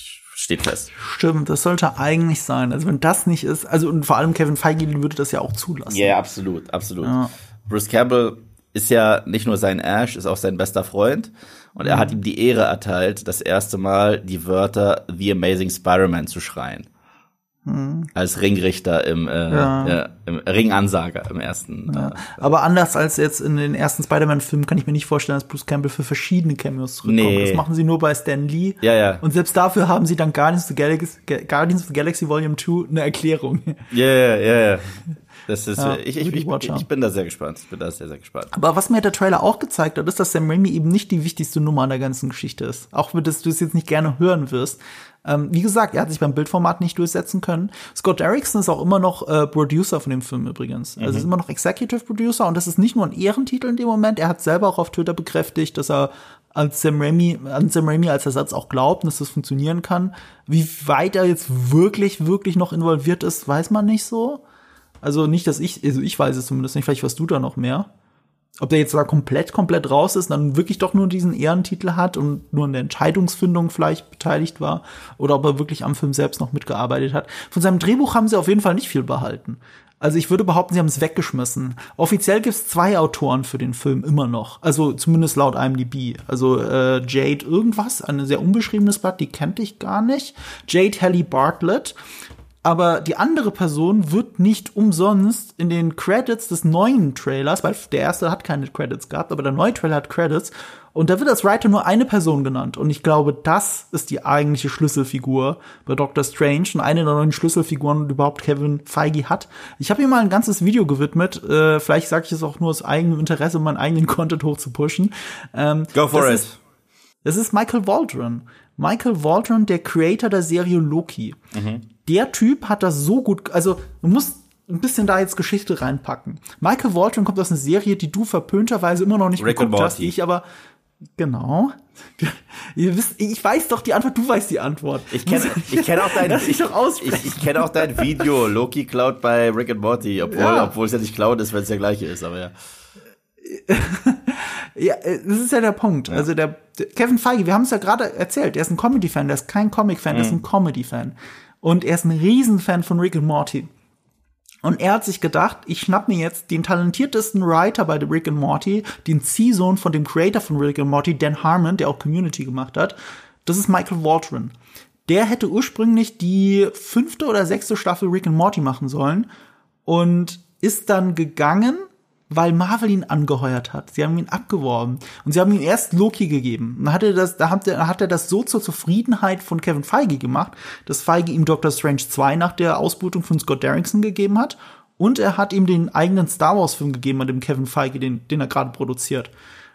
steht fest. Stimmt, das sollte eigentlich sein. Also wenn das nicht ist, also und vor allem Kevin Feige würde das ja auch zulassen. Ja, yeah, absolut, absolut. Ja. Bruce Campbell ist ja nicht nur sein Ash, ist auch sein bester Freund. Und er mhm. hat ihm die Ehre erteilt, das erste Mal die Wörter The Amazing Spider-Man zu schreien. Hm. Als Ringrichter im, äh, ja. Ja, im Ringansager im ersten. Ja. Äh, Aber anders als jetzt in den ersten Spider-Man-Filmen kann ich mir nicht vorstellen, dass Bruce Campbell für verschiedene Cameos zurückkommt. Nee. Das machen sie nur bei Stan Lee. Ja, ja. Und selbst dafür haben sie dann Guardians of the Galaxy, Guardians of the Galaxy Volume 2 eine Erklärung. Ja, ja, ja, ja. Das ist, ja, ich, ich, ich, ich, bin da sehr gespannt. Ich bin da sehr, sehr gespannt. Aber was mir der Trailer auch gezeigt hat, ist, dass Sam Raimi eben nicht die wichtigste Nummer an der ganzen Geschichte ist. Auch wenn du es jetzt nicht gerne hören wirst. Ähm, wie gesagt, er hat sich beim Bildformat nicht durchsetzen können. Scott Derrickson ist auch immer noch äh, Producer von dem Film übrigens. Mhm. Also ist immer noch Executive Producer und das ist nicht nur ein Ehrentitel in dem Moment. Er hat selber auch auf Twitter bekräftigt, dass er als Sam Raimi, an Sam Raimi als Ersatz auch glaubt, dass das funktionieren kann. Wie weit er jetzt wirklich, wirklich noch involviert ist, weiß man nicht so. Also nicht, dass ich, also ich weiß es zumindest nicht, vielleicht weißt du da noch mehr. Ob der jetzt da komplett, komplett raus ist, dann wirklich doch nur diesen Ehrentitel hat und nur in der Entscheidungsfindung vielleicht beteiligt war oder ob er wirklich am Film selbst noch mitgearbeitet hat. Von seinem Drehbuch haben sie auf jeden Fall nicht viel behalten. Also ich würde behaupten, sie haben es weggeschmissen. Offiziell gibt es zwei Autoren für den Film immer noch. Also zumindest laut IMDb. Also äh, Jade irgendwas, ein sehr unbeschriebenes Blatt, die kennt ich gar nicht. Jade Helly Bartlett aber die andere Person wird nicht umsonst in den Credits des neuen Trailers, weil der erste hat keine Credits gehabt, aber der neue Trailer hat Credits. Und da wird als Writer nur eine Person genannt. Und ich glaube, das ist die eigentliche Schlüsselfigur bei Doctor Strange und eine der neuen Schlüsselfiguren, die überhaupt Kevin Feige hat. Ich habe ihm mal ein ganzes Video gewidmet. Äh, vielleicht sage ich es auch nur aus eigenem Interesse, um meinen eigenen Content hochzupushen. Ähm, Go for it. Ist, das ist Michael Waldron. Michael Waldron, der Creator der Serie Loki. Mhm der Typ hat das so gut, also du musst ein bisschen da jetzt Geschichte reinpacken. Michael Walton kommt aus einer Serie, die du verpönterweise immer noch nicht Rick geguckt hast, ich aber genau. [laughs] Ihr wisst, ich weiß doch die Antwort, du weißt die Antwort. Ich kenne [laughs] ich kenn auch dein ich, ich, ich kenne auch dein Video Loki Cloud bei Rick and Morty, obwohl ja. obwohl es ja nicht Cloud ist, wenn es der gleiche ist, aber ja. [laughs] ja, das ist ja der Punkt. Ja. Also der, der Kevin Feige, wir haben es ja gerade erzählt, der ist ein Comedy Fan, der ist kein Comic Fan, mhm. der ist ein Comedy Fan. Und er ist ein Riesenfan von Rick and Morty. Und er hat sich gedacht, ich schnapp mir jetzt den talentiertesten Writer bei Rick and Morty, den Ziehsohn von dem Creator von Rick and Morty, Dan Harmon, der auch Community gemacht hat. Das ist Michael Waldron. Der hätte ursprünglich die fünfte oder sechste Staffel Rick and Morty machen sollen und ist dann gegangen, weil Marvel ihn angeheuert hat. Sie haben ihn abgeworben und sie haben ihm erst Loki gegeben. Und hat er das, da hat er, hat er das so zur Zufriedenheit von Kevin Feige gemacht, dass Feige ihm Doctor Strange 2 nach der Ausbootung von Scott Derrickson gegeben hat und er hat ihm den eigenen Star Wars Film gegeben, an dem Kevin Feige, den, den er gerade produziert.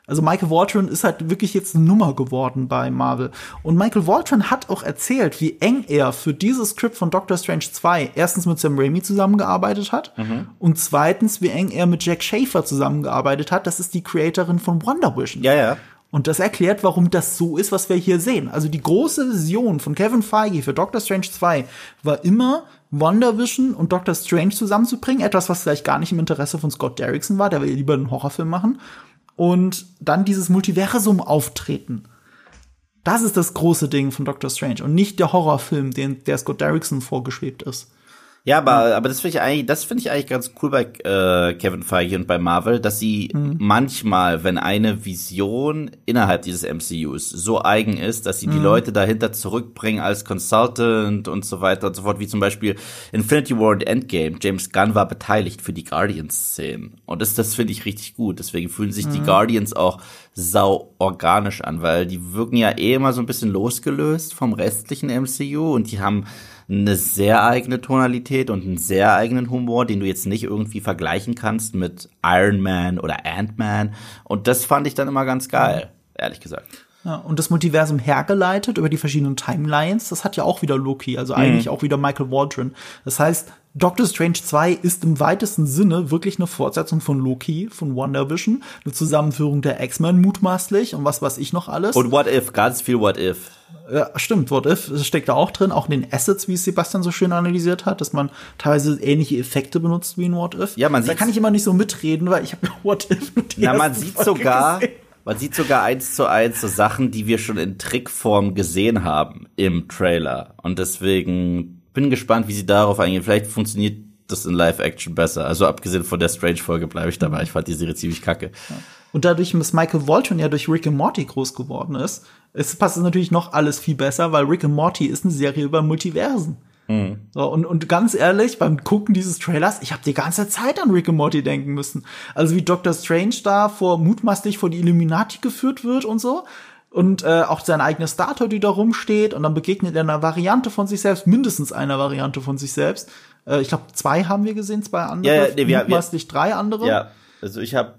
Also Michael Waldron ist halt wirklich jetzt eine Nummer geworden bei Marvel. Und Michael Waldron hat auch erzählt, wie eng er für dieses Skript von Doctor Strange 2 erstens mit Sam Raimi zusammengearbeitet hat mhm. und zweitens, wie eng er mit Jack Schaefer zusammengearbeitet hat. Das ist die Creatorin von Wonder Vision. Ja, ja. Und das erklärt, warum das so ist, was wir hier sehen. Also die große Vision von Kevin Feige für Doctor Strange 2 war immer, Wonder Vision und Doctor Strange zusammenzubringen. Etwas, was vielleicht gar nicht im Interesse von Scott Derrickson war, der will lieber einen Horrorfilm machen und dann dieses Multiversum auftreten. Das ist das große Ding von Doctor Strange und nicht der Horrorfilm, den der Scott Derrickson vorgeschwebt ist. Ja, aber, aber das finde ich eigentlich, das finde ich eigentlich ganz cool bei äh, Kevin Feige und bei Marvel, dass sie mhm. manchmal, wenn eine Vision innerhalb dieses MCUs so eigen ist, dass sie mhm. die Leute dahinter zurückbringen als Consultant und so weiter und so fort, wie zum Beispiel Infinity War und Endgame. James Gunn war beteiligt für die Guardians-Szenen. Und das, das finde ich richtig gut. Deswegen fühlen sich mhm. die Guardians auch sau organisch an, weil die wirken ja eh immer so ein bisschen losgelöst vom restlichen MCU und die haben eine sehr eigene Tonalität und einen sehr eigenen Humor, den du jetzt nicht irgendwie vergleichen kannst mit Iron Man oder Ant-Man. Und das fand ich dann immer ganz geil, ehrlich gesagt. Ja, und das Multiversum hergeleitet über die verschiedenen Timelines, das hat ja auch wieder Loki, also eigentlich mhm. auch wieder Michael Waldron. Das heißt, Doctor Strange 2 ist im weitesten Sinne wirklich eine Fortsetzung von Loki, von WandaVision, eine Zusammenführung der X-Men mutmaßlich und was weiß ich noch alles. Und What If, ganz viel What If. Ja, stimmt, What If steckt da auch drin, auch in den Assets, wie es Sebastian so schön analysiert hat, dass man teilweise ähnliche Effekte benutzt wie in What If. Ja, man sieht. Da kann ich immer nicht so mitreden, weil ich habe [laughs] What If die Na, man sieht Folge sogar, gesehen. man sieht sogar eins zu eins so Sachen, die wir schon in Trickform gesehen haben im Trailer. Und deswegen bin gespannt, wie sie darauf eingehen. Vielleicht funktioniert das in Live-Action besser. Also abgesehen von der Strange-Folge bleibe ich dabei. Ich fand die Serie ziemlich kacke. Und dadurch, dass Michael Walton ja durch Rick and Morty groß geworden ist, es passt natürlich noch alles viel besser, weil Rick and Morty ist eine Serie über Multiversen. Mhm. So, und, und ganz ehrlich, beim Gucken dieses Trailers, ich habe die ganze Zeit an Rick and Morty denken müssen. Also wie Doctor Strange da vor mutmaßlich vor die Illuminati geführt wird und so und äh, auch seine eigene Statue, die da rumsteht und dann begegnet er einer Variante von sich selbst, mindestens einer Variante von sich selbst. Äh, ich glaube, zwei haben wir gesehen, zwei andere, ja, ja, nee, wir, wir, drei andere. Ja, also ich habe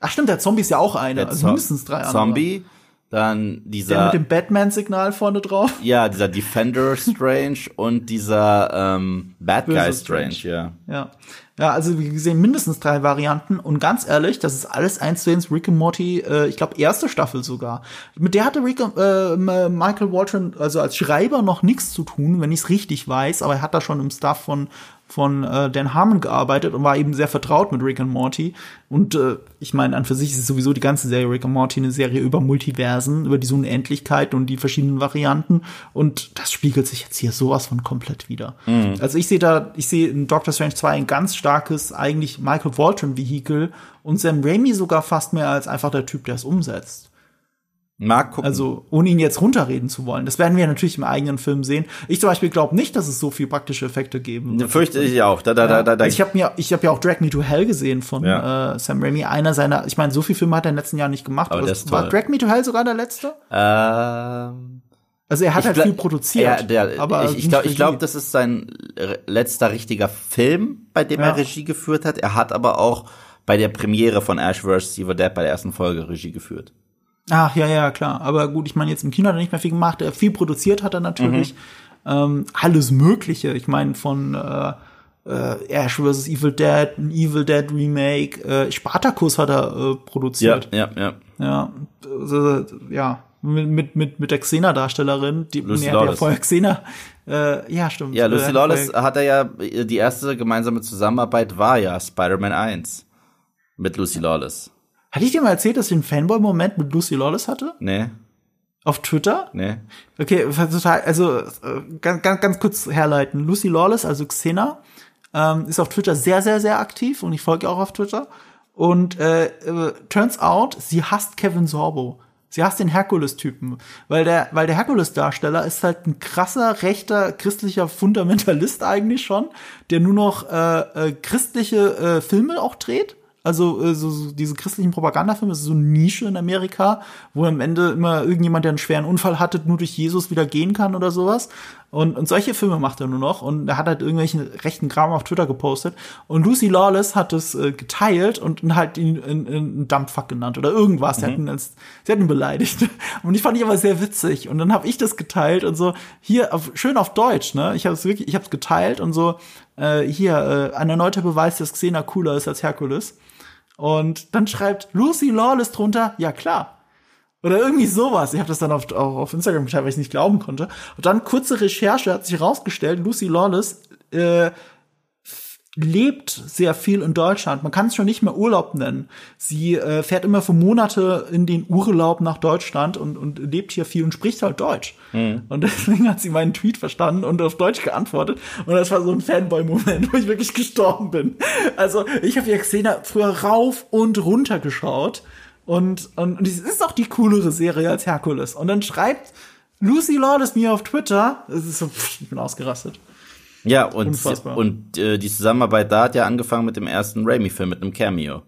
Ach stimmt, der Zombie ist ja auch eine, also mindestens drei andere. Zombie, dann dieser der mit dem Batman-Signal vorne drauf. Ja, dieser Defender Strange und dieser ähm, Bad Guy Strange, Strange, ja. Ja. Ja, also wie gesehen mindestens drei Varianten und ganz ehrlich, das ist alles eins zu eins Rick and Morty, äh, ich glaube erste Staffel sogar. Mit der hatte Rick, äh, Michael Waldron also als Schreiber noch nichts zu tun, wenn ich es richtig weiß, aber er hat da schon im Staff von von äh, Dan Harmon gearbeitet und war eben sehr vertraut mit Rick and Morty. Und äh, ich meine, an für sich ist sowieso die ganze Serie Rick and Morty eine Serie über Multiversen, über diese Unendlichkeit und die verschiedenen Varianten. Und das spiegelt sich jetzt hier sowas von komplett wieder. Mhm. Also ich sehe da, ich sehe in Doctor Strange 2 ein ganz starkes, eigentlich Michael Waldron-Vehikel und Sam Raimi sogar fast mehr als einfach der Typ, der es umsetzt. Mag gucken. Also, ohne ihn jetzt runterreden zu wollen. Das werden wir natürlich im eigenen Film sehen. Ich zum Beispiel glaube nicht, dass es so viel praktische Effekte geben wird. Fürchte ich auch. Da, da, da, da. Also ich habe mir, ich habe ja auch Drag Me to Hell gesehen von ja. äh, Sam Raimi. Einer seiner, ich meine, so viele Filme hat er in den letzten Jahren nicht gemacht. Aber, aber das war Drag Me to Hell sogar der letzte? Ähm. Also er hat halt viel produziert. Ja, der, aber ich, ich glaube, ich glaube, das ist sein letzter richtiger Film, bei dem ja. er Regie geführt hat. Er hat aber auch bei der Premiere von Ash vs. Evil Dead bei der ersten Folge Regie geführt. Ach, ja, ja, klar. Aber gut, ich meine, jetzt im Kino hat er nicht mehr viel gemacht. Er viel produziert hat er natürlich. Mhm. Ähm, alles Mögliche. Ich meine, von äh, äh, Ash vs. Evil Dead, ein Evil Dead Remake, äh, Spartacus hat er äh, produziert. Ja, ja, ja. Ja, also, ja mit, mit, mit, der Xena-Darstellerin, die Lucy nee, ja vorher Xena. Äh, ja, stimmt. Ja, Lucy äh, Lawless hat er ja, die erste gemeinsame Zusammenarbeit war ja Spider-Man 1 mit Lucy Lawless. Hatte ich dir mal erzählt, dass ich einen Fanboy-Moment mit Lucy Lawless hatte? Nee. Auf Twitter? Nee. Okay, total, also äh, ganz, ganz, ganz kurz herleiten. Lucy Lawless, also Xena, ähm, ist auf Twitter sehr, sehr, sehr aktiv und ich folge auch auf Twitter. Und äh, äh, turns out, sie hasst Kevin Sorbo. Sie hasst den Herkules-Typen, weil der, weil der Herkules-Darsteller ist halt ein krasser, rechter, christlicher Fundamentalist eigentlich schon, der nur noch äh, äh, christliche äh, Filme auch dreht also äh, so, so diese christlichen Propagandafilme, das ist so eine Nische in Amerika, wo am Ende immer irgendjemand, der einen schweren Unfall hatte, nur durch Jesus wieder gehen kann oder sowas. Und, und solche Filme macht er nur noch. Und er hat halt irgendwelchen rechten Kram auf Twitter gepostet. Und Lucy Lawless hat es äh, geteilt und, und halt ihn in, in, in Dumpfuck genannt oder irgendwas. Mhm. Sie, hat ihn als, sie hat ihn beleidigt. [laughs] Und ich fand ich aber sehr witzig. Und dann habe ich das geteilt und so, hier, auf, schön auf Deutsch, ne? Ich habe es wirklich, ich habe es geteilt und so, äh, hier, äh, ein erneuter Beweis, dass Xena cooler ist als Herkules. Und dann schreibt Lucy Lawless drunter, ja klar. Oder irgendwie sowas. Ich habe das dann auf, auch auf Instagram geschrieben, weil ich nicht glauben konnte. Und dann kurze Recherche hat sich herausgestellt, Lucy Lawless äh, lebt sehr viel in Deutschland. Man kann es schon nicht mehr Urlaub nennen. Sie äh, fährt immer für Monate in den Urlaub nach Deutschland und, und lebt hier viel und spricht halt Deutsch. Mhm. Und [laughs] deswegen hat sie meinen Tweet verstanden und auf Deutsch geantwortet. Und das war so ein Fanboy-Moment, wo ich wirklich gestorben bin. Also ich habe ja Xena früher rauf und runter geschaut. Und, und, und es ist auch die coolere Serie als Herkules. Und dann schreibt Lucy Lawless mir auf Twitter, es ist so, pff, ich bin ausgerastet. Ja, und, und äh, die Zusammenarbeit da hat ja angefangen mit dem ersten Raimi-Film, mit einem Cameo.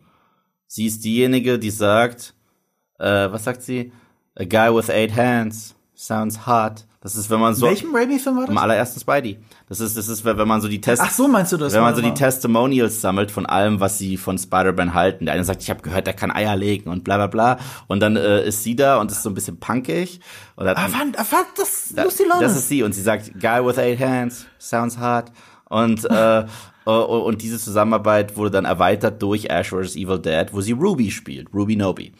Sie ist diejenige, die sagt, äh, was sagt sie? A guy with eight hands sounds hot. Das ist, wenn man so. Welchem Raimi-Film war das? Im allerersten Spidey. Das ist, das ist, wenn man so die Tests. Ach so, meinst du das? Wenn man so die Testimonials sammelt von allem, was sie von Spider-Man halten. Der eine sagt, ich habe gehört, der kann Eier legen und bla bla bla. Und dann äh, ist sie da und ist so ein bisschen punkig. Und dann, ah, wann, ah, wann, das da, Lucy Das ist sie und sie sagt, Guy with eight hands, sounds hot. Und äh, [laughs] und diese Zusammenarbeit wurde dann erweitert durch Ash vs. Evil Dead, wo sie Ruby spielt, Ruby Noby.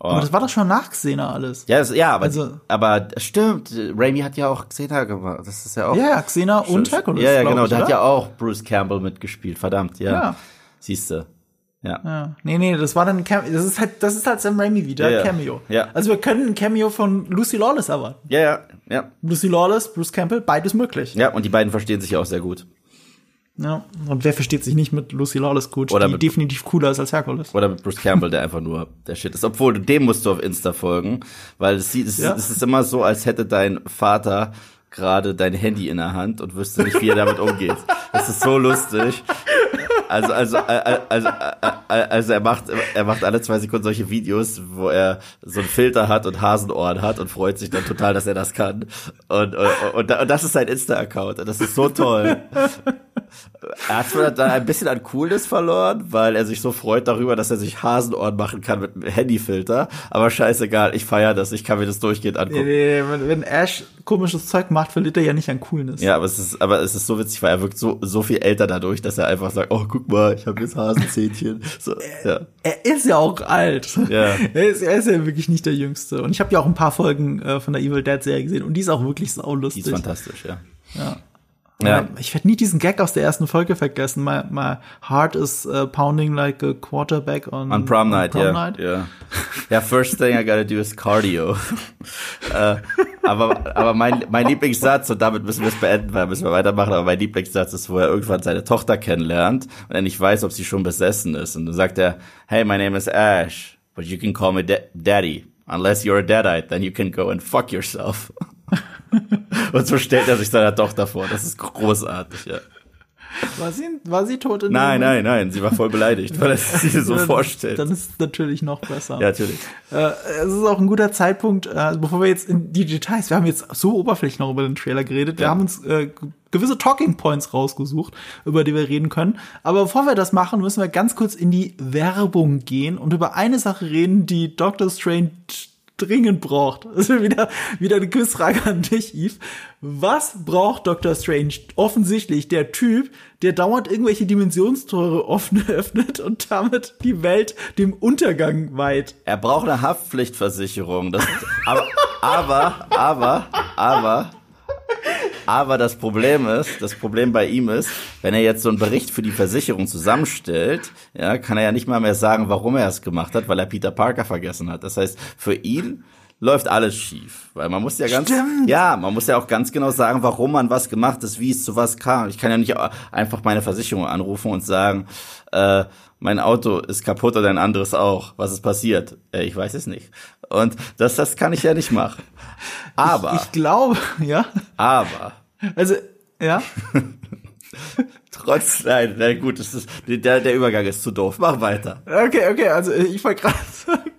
Oh. Aber das war doch schon nach Xena alles. Ja, das, ja aber, also, aber stimmt. Raimi hat ja auch Xena gemacht. Das ist ja auch. Ja, Xena und Hercules. Ja, ja, genau. Ich, da hat ja auch Bruce Campbell mitgespielt. Verdammt, ja. ja. Siehste. Ja. ja. Nee, nee, das war dann ein Cameo. Das ist halt, das ist halt Sam Raimi wieder, ja, ja. Cameo. Ja. Also wir können ein Cameo von Lucy Lawless erwarten. Ja, ja, ja. Lucy Lawless, Bruce Campbell, beides möglich. Ja, und die beiden verstehen sich ja auch sehr gut. Ja, und wer versteht sich nicht mit Lucy Lawless gut, oder die mit, definitiv cooler ist als Hercules. Oder mit Bruce Campbell, der einfach nur der Shit ist. Obwohl, dem musst du auf Insta folgen, weil es, es, ja. es ist immer so, als hätte dein Vater gerade dein Handy in der Hand und wüsste nicht, wie er damit umgeht. Das ist so lustig. Also, also, äh, äh, also, äh, also er macht, er macht alle zwei Sekunden solche Videos, wo er so einen Filter hat und Hasenohren hat und freut sich dann total, dass er das kann. Und, und, und, das ist sein Insta-Account. Das ist so toll. Er hat zwar dann ein bisschen an Coolness verloren, weil er sich so freut darüber, dass er sich Hasenohren machen kann mit einem Handyfilter. Aber scheißegal, ich feiere das, ich kann mir das durchgehend angucken. Nee, nee, wenn, wenn Ash komisches Zeug macht, verliert er ja nicht an Coolness. Ja, aber es ist, aber es ist so witzig, weil er wirkt so, so viel älter dadurch, dass er einfach sagt, oh, guck mal, ich habe jetzt Hasenzähnchen. So, ja. Er ist ja auch alt. Ja. Er ist, er ist ja wirklich nicht der Jüngste. Und ich habe ja auch ein paar Folgen äh, von der Evil Dead Serie gesehen und die ist auch wirklich saulustig. Die ist fantastisch, ja. Ja. Ja. Ich werde nie diesen Gag aus der ersten Folge vergessen. My, my heart is uh, pounding like a quarterback on, on prom night. On prom yeah, night. yeah. Yeah, first thing I gotta do is cardio. uh, [laughs] aber aber mein, mein Lieblingssatz, und damit müssen wir es beenden, weil müssen wir weitermachen, aber mein Lieblingssatz ist, wo er irgendwann seine Tochter kennenlernt und er nicht weiß, ob sie schon besessen ist. Und dann sagt er, hey, my name is Ash, but you can call me da Daddy. Unless you're a deadite, then you can go and fuck yourself. [laughs] [laughs] Und so stellt er sich seiner Tochter vor. Das ist großartig, ja. War sie, war sie tot in Nein, nein, nein, sie war voll beleidigt, weil er sich so [laughs] dann, vorstellt. Dann ist es natürlich noch besser. Ja, natürlich. Äh, es ist auch ein guter Zeitpunkt, äh, bevor wir jetzt in die Details, wir haben jetzt so oberflächlich noch über den Trailer geredet, wir haben uns äh, gewisse Talking Points rausgesucht, über die wir reden können. Aber bevor wir das machen, müssen wir ganz kurz in die Werbung gehen und über eine Sache reden, die Doctor Strange dringend braucht. [laughs] Also wieder, wieder eine Quizfrage an dich, Yves. Was braucht Doctor Strange? Offensichtlich der Typ, der dauernd irgendwelche Dimensionstore offen [laughs] öffnet und damit die Welt dem Untergang weiht. Er braucht eine Haftpflichtversicherung. Das, aber, aber, aber, aber, aber das Problem ist, das Problem bei ihm ist, wenn er jetzt so einen Bericht für die Versicherung zusammenstellt, ja, kann er ja nicht mal mehr sagen, warum er es gemacht hat, weil er Peter Parker vergessen hat. Das heißt, für ihn läuft alles schief. Weil man muss ja ganz, Stimmt. ja, man muss ja auch ganz genau sagen, warum man was gemacht ist, wie es zu was kam. Ich kann ja nicht einfach meine Versicherung anrufen und sagen, äh, mein Auto ist kaputt oder ein anderes auch. Was ist passiert? Äh, ich weiß es nicht. Und das, das kann ich ja nicht machen. Aber, Ich, ich glaube, [laughs] ja. aber, Also, ja. [laughs] trotz, nein, na gut, das ist, der, der Übergang ist zu doof. Mach weiter. Okay, okay, also ich wollte gerade [laughs] sagen,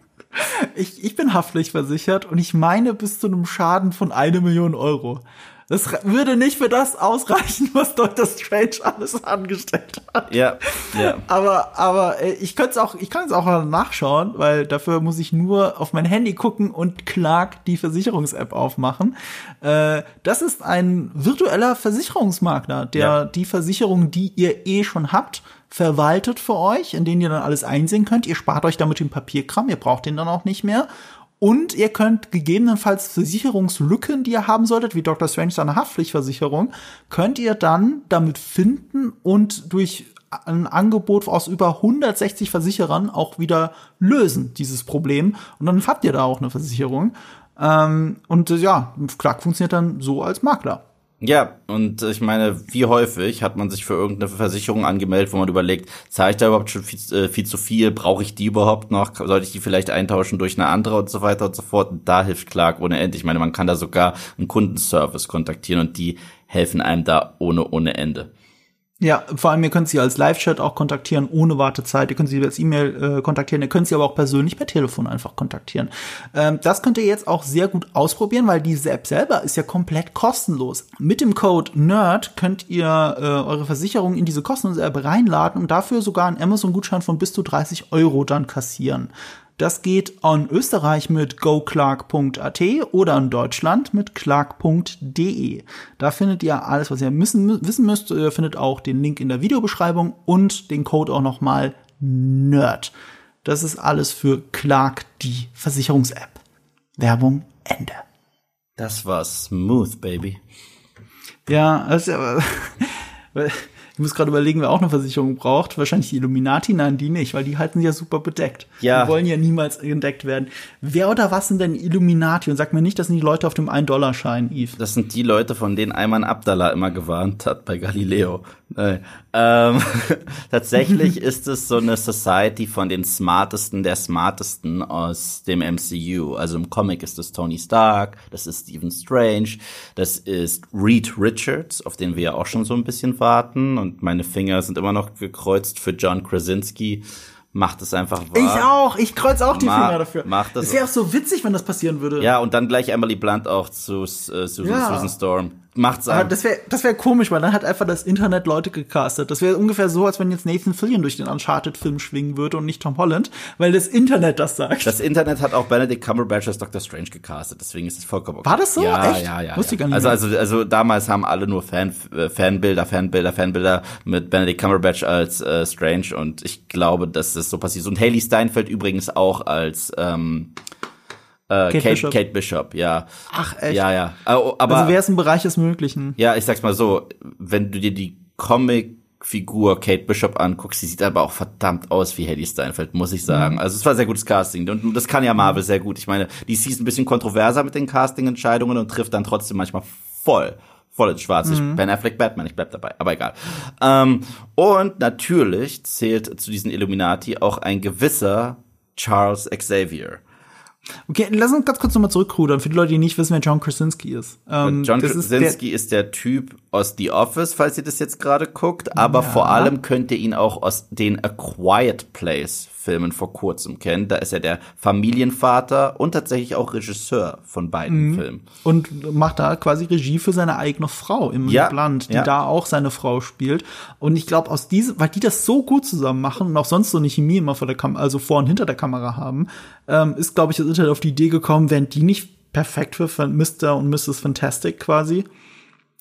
ich, ich bin haftpflichtversichert und ich meine bis zu einem Schaden von eine Million Euro. Das würde nicht für das ausreichen, [laughs] was Dr. Strange alles angestellt hat. Ja, ja. Aber, aber äh, ich könnte es auch, ich kann es auch mal nachschauen, weil dafür muss ich nur auf mein Handy gucken und Clark die Versicherungs-App aufmachen. Äh, das ist ein virtueller Versicherungsmakler, der Ja. die Versicherung, die ihr eh schon habt, verwaltet für euch, in denen ihr dann alles einsehen könnt. Ihr spart euch damit den Papierkram, ihr braucht den dann auch nicht mehr. Und ihr könnt gegebenenfalls Versicherungslücken, die ihr haben solltet, wie Dr. Strange seine Haftpflichtversicherung, könnt ihr dann damit finden und durch ein Angebot aus über 160 Versicherern auch wieder lösen, dieses Problem. Und dann habt ihr da auch eine Versicherung. Ähm, und äh, ja, Clark funktioniert dann so als Makler. Ja, und ich meine, wie häufig hat man sich für irgendeine Versicherung angemeldet, wo man überlegt, zahle ich da überhaupt schon viel, äh, viel zu viel? Brauche ich die überhaupt noch? Sollte ich die vielleicht eintauschen durch eine andere und so weiter und so fort? Und da hilft Clark ohne Ende. Ich meine, man kann da sogar einen Kundenservice kontaktieren und die helfen einem da ohne, ohne Ende. Ja, vor allem, ihr könnt sie als Live-Chat auch kontaktieren, ohne Wartezeit. Ihr könnt sie als E-Mail äh, kontaktieren. Ihr könnt sie aber auch persönlich per Telefon einfach kontaktieren. Ähm, das könnt ihr jetzt auch sehr gut ausprobieren, weil diese App selber ist ja komplett kostenlos. Mit dem Code NERD könnt ihr äh, eure Versicherung in diese kostenlose App reinladen und dafür sogar einen Amazon-Gutschein von bis zu 30 Euro dann kassieren. Das geht in Österreich mit goclark.at oder in Deutschland mit clark.de. Da findet ihr alles, was ihr müssen, wissen müsst. Ihr findet auch den Link in der Videobeschreibung und den Code auch nochmal NERD. Das ist alles für Clark, die Versicherungs-App. Werbung Ende. Das war smooth, baby. Ja, das ist ja, [laughs] ich muss gerade überlegen, wer auch eine Versicherung braucht. Wahrscheinlich die Illuminati, nein, die nicht, weil die halten sie ja super bedeckt. Ja. Die wollen ja niemals entdeckt werden. Wer oder was sind denn Illuminati? Und sag mir nicht, das sind die Leute auf dem 1-Dollar-Schein, Yves. Das sind die Leute, von denen Ayman Abdallah immer gewarnt hat bei Galileo. Nein. Ähm, [laughs] tatsächlich [laughs] ist es so eine Society von den smartesten der smartesten aus dem MCU. Also im Comic ist das Tony Stark, das ist Stephen Strange, das ist Reed Richards, auf den wir ja auch schon so ein bisschen warten. Und meine Finger sind immer noch gekreuzt für John Krasinski. Macht es einfach wahr. Ich auch, ich kreuz auch die Ma- Finger dafür. mach das Es wäre auch so witzig, wenn das passieren würde. Ja, und dann gleich Emily Blunt auch zu äh, Susan, Ja. Susan Storm. Macht's Aber einfach. das wäre das wär komisch, weil dann hat einfach das Internet Leute gecastet. Das wäre ungefähr so, als wenn jetzt Nathan Fillion durch den Uncharted-Film schwingen würde und nicht Tom Holland, weil das Internet das sagt. Das Internet hat auch Benedict Cumberbatch als Dr. Strange gecastet, deswegen ist es vollkommen okay. War das so? Ja, Echt? ja, ja. Wusste ja. ich gar nicht Also, also, also damals haben alle nur Fan, äh, Fanbilder, Fanbilder, Fanbilder mit Benedict Cumberbatch als äh, Strange und ich glaube, dass das so passiert. ist. Und Haley Steinfeld übrigens auch als ähm, äh, Kate Kate, Bishop. Kate Bishop, ja. Ach, echt? Ja, ja. Aber, aber also wäre es ein Bereich des Möglichen. ja, ich sag's mal so, wenn du dir die Comic-Figur Kate Bishop anguckst, sie sieht aber auch verdammt aus wie Hedy Steinfeld, muss ich sagen. Mhm. Also es war sehr gutes Casting und das kann ja Marvel sehr gut. Ich meine, DC ist ein bisschen kontroverser mit den Casting-Entscheidungen und trifft dann trotzdem manchmal voll voll ins Schwarze. Ich Ben Affleck Batman, ich bleib dabei, aber egal. Ähm, und natürlich zählt zu diesen Illuminati auch ein gewisser Charles Xavier. Okay, lass uns ganz kurz nochmal zurückrudern, für die Leute, die nicht wissen, wer John Krasinski ist. Ähm, John das ist der- Krasinski ist der, Typ aus The Office, falls ihr das jetzt gerade guckt, aber vor allem könnt ihr ihn auch aus den A Quiet Place Filmen vor kurzem kennen. Da ist er der Familienvater und tatsächlich auch Regisseur von beiden Mhm. Filmen. und macht da quasi Regie für seine eigene Frau im Ja, Blunt, die ja. da auch seine Frau spielt. Und ich glaube, aus diesem, weil die das so gut zusammen machen und auch sonst so eine Chemie immer vor der Kamera, also vor und hinter der Kamera haben, ähm, ist, glaube ich, das Internet auf die Idee gekommen, wären die nicht perfekt für Mr. und Mrs. Fantastic quasi.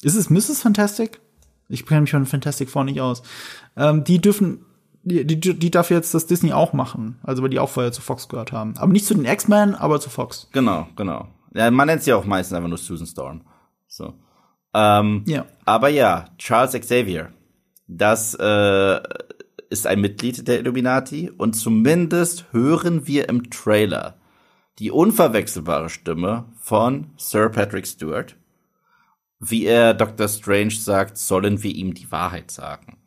Ist es Mrs. Fantastic? Ich kenne mich von Fantastic Four nicht aus. Ähm, die dürfen, die, die, die darf jetzt das Disney auch machen. Also, weil die auch vorher zu Fox gehört haben. Aber nicht zu den X-Men, aber zu Fox. Genau, genau. Ja, man nennt sie auch meistens einfach nur Susan Storm. So. Ähm, Ja. Aber ja, Charles Xavier, das äh, ist ein Mitglied der Illuminati und zumindest hören wir im Trailer die unverwechselbare Stimme von Sir Patrick Stewart. Wie er Dr. Strange sagt, sollen wir ihm die Wahrheit sagen.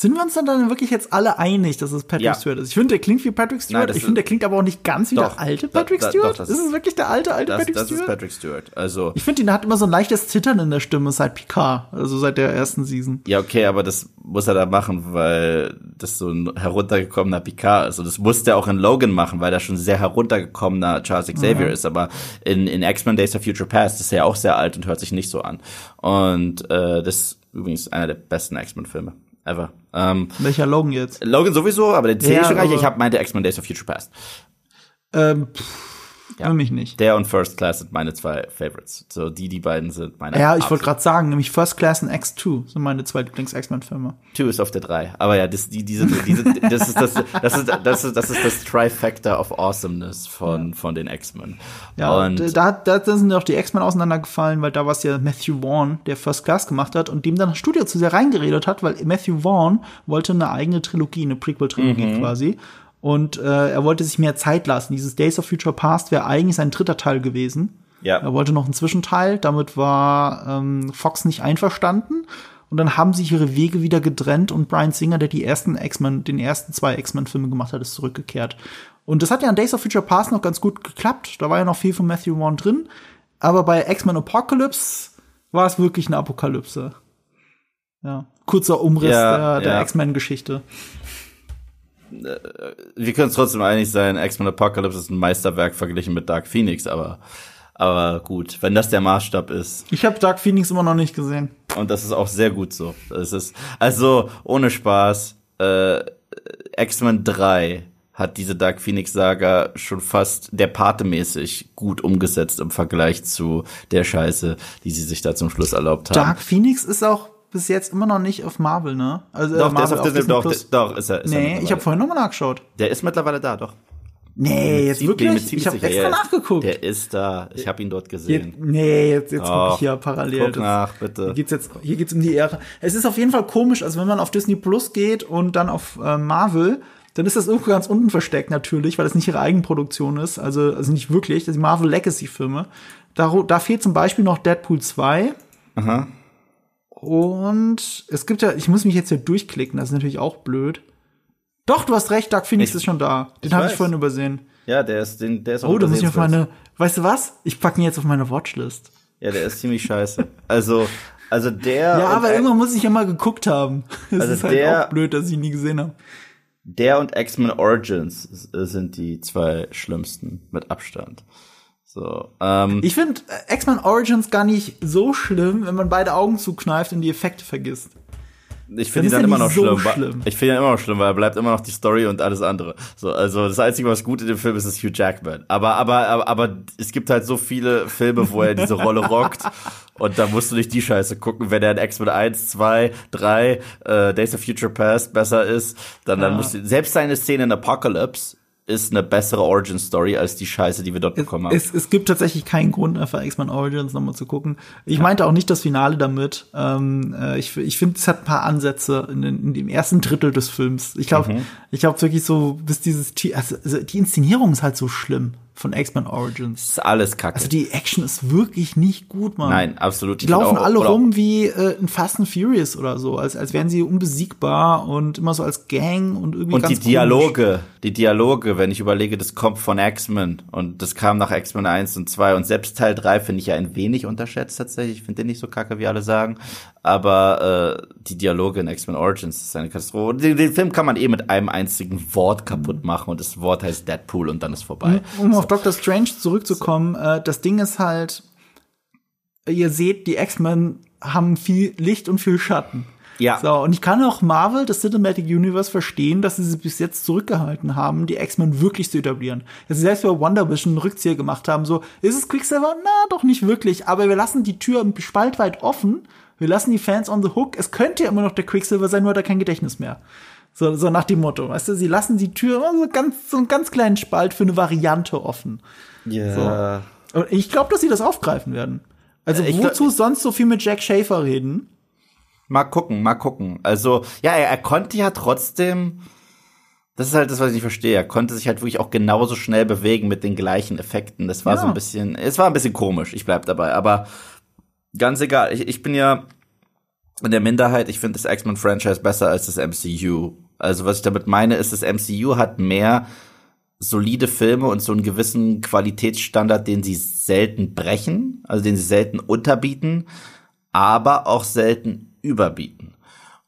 Sind wir uns dann, dann wirklich jetzt alle einig, dass es Patrick Ja. Stewart ist? Ich finde, der klingt wie Patrick Stewart. Nein, das ich ist- finde, der klingt aber auch nicht ganz wie Doch. der alte Da- Patrick da- Stewart. doch, das ist ist- es wirklich der alte, alte Das, Patrick das ist Stewart? Patrick Stewart. Also, ich finde, ihn hat immer so ein leichtes Zittern in der Stimme seit Picard, also seit der ersten Season. ja, okay, aber das muss er da machen, weil das so ein heruntergekommener Picard ist. Und das musste er auch in Logan machen, weil er schon sehr heruntergekommener Charles Xavier ist. Aber in, in X-Men Days of Future Past ist er ja auch sehr alt und hört sich nicht so an. Und äh, das ist übrigens einer der besten X-Men-Filme ever. Ähm, Welcher Logan jetzt? Logan sowieso, aber den zähle Ja, ich schon gar nicht. Ich habe meinte X-Men Days of Future Past. Ähm, pff, für mich nicht. Der und First Class sind meine zwei Favorites. So, die, die beiden sind meine Ja, ich wollte gerade sagen, nämlich First Class und X2 sind meine zwei Lieblings-X-Men-Filme. Two ist auf der drei. Aber ja, das, die, diese, diese, das ist das, das ist, das ist, das ist das Trifecta of Awesomeness von, von den X-Men. Ja, und und da, da, da sind auch die X-Men auseinandergefallen, weil da war es ja Matthew Vaughn, der First Class gemacht hat und dem dann das Studio zu sehr reingeredet hat, weil Matthew Vaughn wollte eine eigene Trilogie, eine Prequel-Trilogie Mhm. quasi. Und äh, er wollte sich mehr Zeit lassen. Dieses Days of Future Past wäre eigentlich sein dritter Teil gewesen. Ja. Er wollte noch einen Zwischenteil, damit war ähm, Fox nicht einverstanden. Und dann haben sich ihre Wege wieder getrennt und Brian Singer, der die ersten X-Men, den ersten zwei X-Men-Filme gemacht hat, ist zurückgekehrt. Und das hat ja an Days of Future Past noch ganz gut geklappt. Da war ja noch viel von Matthew Vaughn drin. Aber bei X-Men Apocalypse war es wirklich eine Apokalypse. Ja. Kurzer Umriss Ja, der, der ja. X-Men-Geschichte. Wir können uns trotzdem einig sein, X-Men Apocalypse ist ein Meisterwerk verglichen mit Dark Phoenix, aber, aber gut, wenn das der Maßstab ist. Ich habe Dark Phoenix immer noch nicht gesehen. Und das ist auch sehr gut so. Es ist, also, ohne Spaß, äh, X-Men 3 hat diese Dark Phoenix Saga schon fast der Pate-mäßig gut umgesetzt im Vergleich zu der Scheiße, die sie sich da zum Schluss erlaubt haben. Dark Phoenix ist auch bis jetzt immer noch nicht auf Marvel, ne? Also äh, doch, der ist Marvel auf Disney, doch, Plus. doch, ist er. Ist er Nee, ich mittlerweile. habe vorhin noch mal nachgeschaut. Der ist mittlerweile da, doch. Nee, jetzt mir wirklich? Ich habe extra ja. nachgeguckt. Der ist da. Ich habe ihn dort Jetzt, gesehen. nee, jetzt, jetzt gucke Och, ich hier parallel. Guck Das- nach, bitte. Hier geht's jetzt, hier geht's um die Ära. Es ist auf jeden Fall komisch, also wenn man auf Disney Plus geht und dann auf äh, Marvel, dann ist das irgendwo ganz unten versteckt natürlich, weil das nicht ihre Eigenproduktion ist, also, also nicht wirklich, das sind Marvel Legacy Filme. Da, da fehlt zum Beispiel noch Deadpool 2. Aha. Und es gibt ja, ich muss mich jetzt hier durchklicken, das ist natürlich auch blöd. Doch, du hast recht, Dark Phoenix Ich- ist schon da. Den habe ich vorhin übersehen. Ja, der ist, den, der ist auch Oh, da muss ich auf meine, weißt du was? Ich packe ihn jetzt auf meine Watchlist. Ja, der ist ziemlich scheiße. Also, also der. Ja, aber irgendwann muss ich ja mal geguckt haben. [laughs] Es Also ist halt der- auch blöd, dass ich ihn nie gesehen habe. Der und X-Men Origins sind die zwei schlimmsten mit Abstand. So, ähm, Ich finde äh, X-Men Origins gar nicht so schlimm, wenn man beide Augen zukneift und die Effekte vergisst. ich finde ihn dann ja immer noch so schlimm. schlimm. Ich finde ihn immer noch schlimm, weil er bleibt immer noch die Story und alles andere. So, also das Einzige, was gut in dem Film ist, ist Hugh Jackman. Aber, aber, aber, aber es gibt halt so viele Filme, wo er diese Rolle [laughs] rockt. Und da musst du nicht die Scheiße gucken, wenn er in X-Men 1, 2, 3, äh, Days of Future Past besser ist, dann, dann Ja. musst du, selbst seine Szene in Apocalypse ist eine bessere Origin Story als die Scheiße, die wir dort bekommen haben. Es, es gibt tatsächlich keinen Grund, einfach X-Men Origins nochmal zu gucken. Ich meinte auch nicht das Finale damit. Ähm, äh, ich ich finde, es hat ein paar Ansätze in, in dem ersten Drittel des Films. Ich glaube, Mhm. ich glaube wirklich so, bis dieses, also, also die Inszenierung ist halt so schlimm von X-Men Origins. Das ist alles kacke. Also die Action ist wirklich nicht gut, Mann. Nein, absolut. Die Ich laufen auch- alle rum wie äh, in Fast and Furious oder so, als, als wären sie unbesiegbar und immer so als Gang und irgendwie Und die Dialoge, die Dialoge, wenn ich überlege, das kommt von X-Men und das kam nach X-Men 1 und 2 und selbst Teil 3 finde ich ja ein wenig unterschätzt tatsächlich. Ich finde den nicht so kacke, wie alle sagen. Aber äh, die Dialoge in X-Men Origins ist eine Katastrophe. Den, den Film kann man eh mit einem einzigen Wort kaputt machen und das Wort heißt Deadpool und dann ist vorbei. Um auf Doctor Strange zurückzukommen, äh, das Ding ist halt, ihr seht, die X-Men haben viel Licht und viel Schatten. Ja. So, und ich kann auch Marvel, das Cinematic Universe, verstehen, dass sie sich bis jetzt zurückgehalten haben, die X-Men wirklich zu etablieren. Dass sie selbst bei Wonder Vision einen Rückzieher gemacht haben, so, ist es Quicksilver? Na, doch nicht wirklich, aber wir lassen die Tür spaltweit offen, wir lassen die Fans on the hook, es könnte ja immer noch der Quicksilver sein, nur hat er kein Gedächtnis mehr. So, so nach dem Motto, weißt du, sie lassen die Tür immer so ganz, so einen ganz kleinen Spalt für eine Variante offen. Ja. Und ich glaube, dass sie das aufgreifen werden. Also, Äh, ich glaub- wozu sonst so viel mit Jack Schaefer reden? Mal gucken, mal gucken. Also, ja, er, er konnte ja trotzdem Das ist halt das, was ich nicht verstehe. Er konnte sich halt wirklich auch genauso schnell bewegen mit den gleichen Effekten. Das war ja. so ein bisschen, es war ein bisschen komisch, ich bleib dabei. Aber ganz egal, ich, ich bin ja in der Minderheit, ich finde das X-Men-Franchise besser als das MCU. Also was ich damit meine, ist, das MCU hat mehr solide Filme und so einen gewissen Qualitätsstandard, den sie selten brechen, also den sie selten unterbieten, aber auch selten überbieten.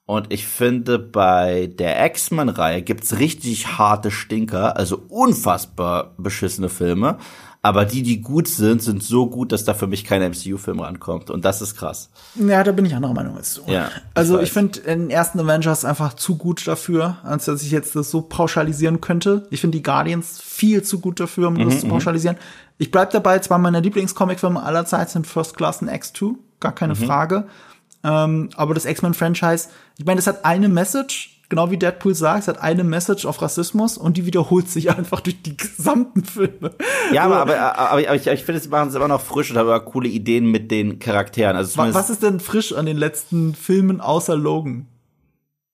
Und ich finde, bei der X-Men-Reihe gibt's richtig harte Stinker, also unfassbar beschissene Filme. Aber die, die gut sind, sind so gut, dass da für mich kein MCU-Film rankommt. Und das ist krass. Ja, da bin ich anderer Meinung als du. Ja, also ich, ich finde den ersten Avengers einfach zu gut dafür, als dass ich jetzt das so pauschalisieren könnte. Ich finde die Guardians viel zu gut dafür, um mhm, das zu mhm. pauschalisieren. Ich bleib dabei, zwei meiner Lieblingscomic-Filme aller Zeit sind First Class und X2. Gar keine mhm. Frage. Ähm, aber das X-Men-Franchise, ich meine, das hat eine Message, genau wie Deadpool sagt, es hat eine Message auf Rassismus und die wiederholt sich [laughs] einfach durch die gesamten Filme. Ja, aber, aber, aber, aber ich, ich finde, sie machen es immer noch frisch und haben aber coole Ideen mit den Charakteren. Also was ist denn frisch an den letzten Filmen außer Logan?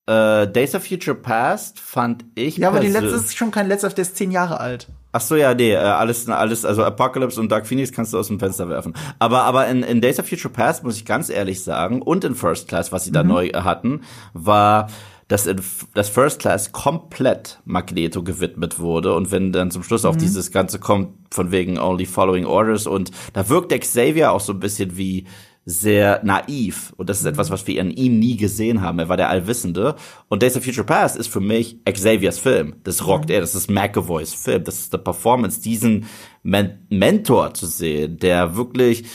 Uh, Days of Future Past fand ich. Ja, aber die letzte ist schon kein letzter, der ist zehn Jahre alt. Ach so, ja, nee, äh, alles, alles, also Apocalypse und Dark Phoenix kannst du aus dem Fenster werfen. Aber, aber in, in Days of Future Past muss ich ganz ehrlich sagen und in First Class, was sie da mhm. neu hatten, war, dass in, das First Class komplett Magneto gewidmet wurde und wenn dann zum Schluss mhm. auch dieses Ganze kommt von wegen Only Following Orders und da wirkt Xavier auch so ein bisschen wie sehr naiv. Und das ist etwas, was wir an ihm nie gesehen haben. Er war der Allwissende. Und Days of Future Past ist für mich Xaviers Film. Das rockt mhm. er. Das ist McAvoys Film. Das ist der Performance, diesen Men Mentor zu sehen, der wirklich,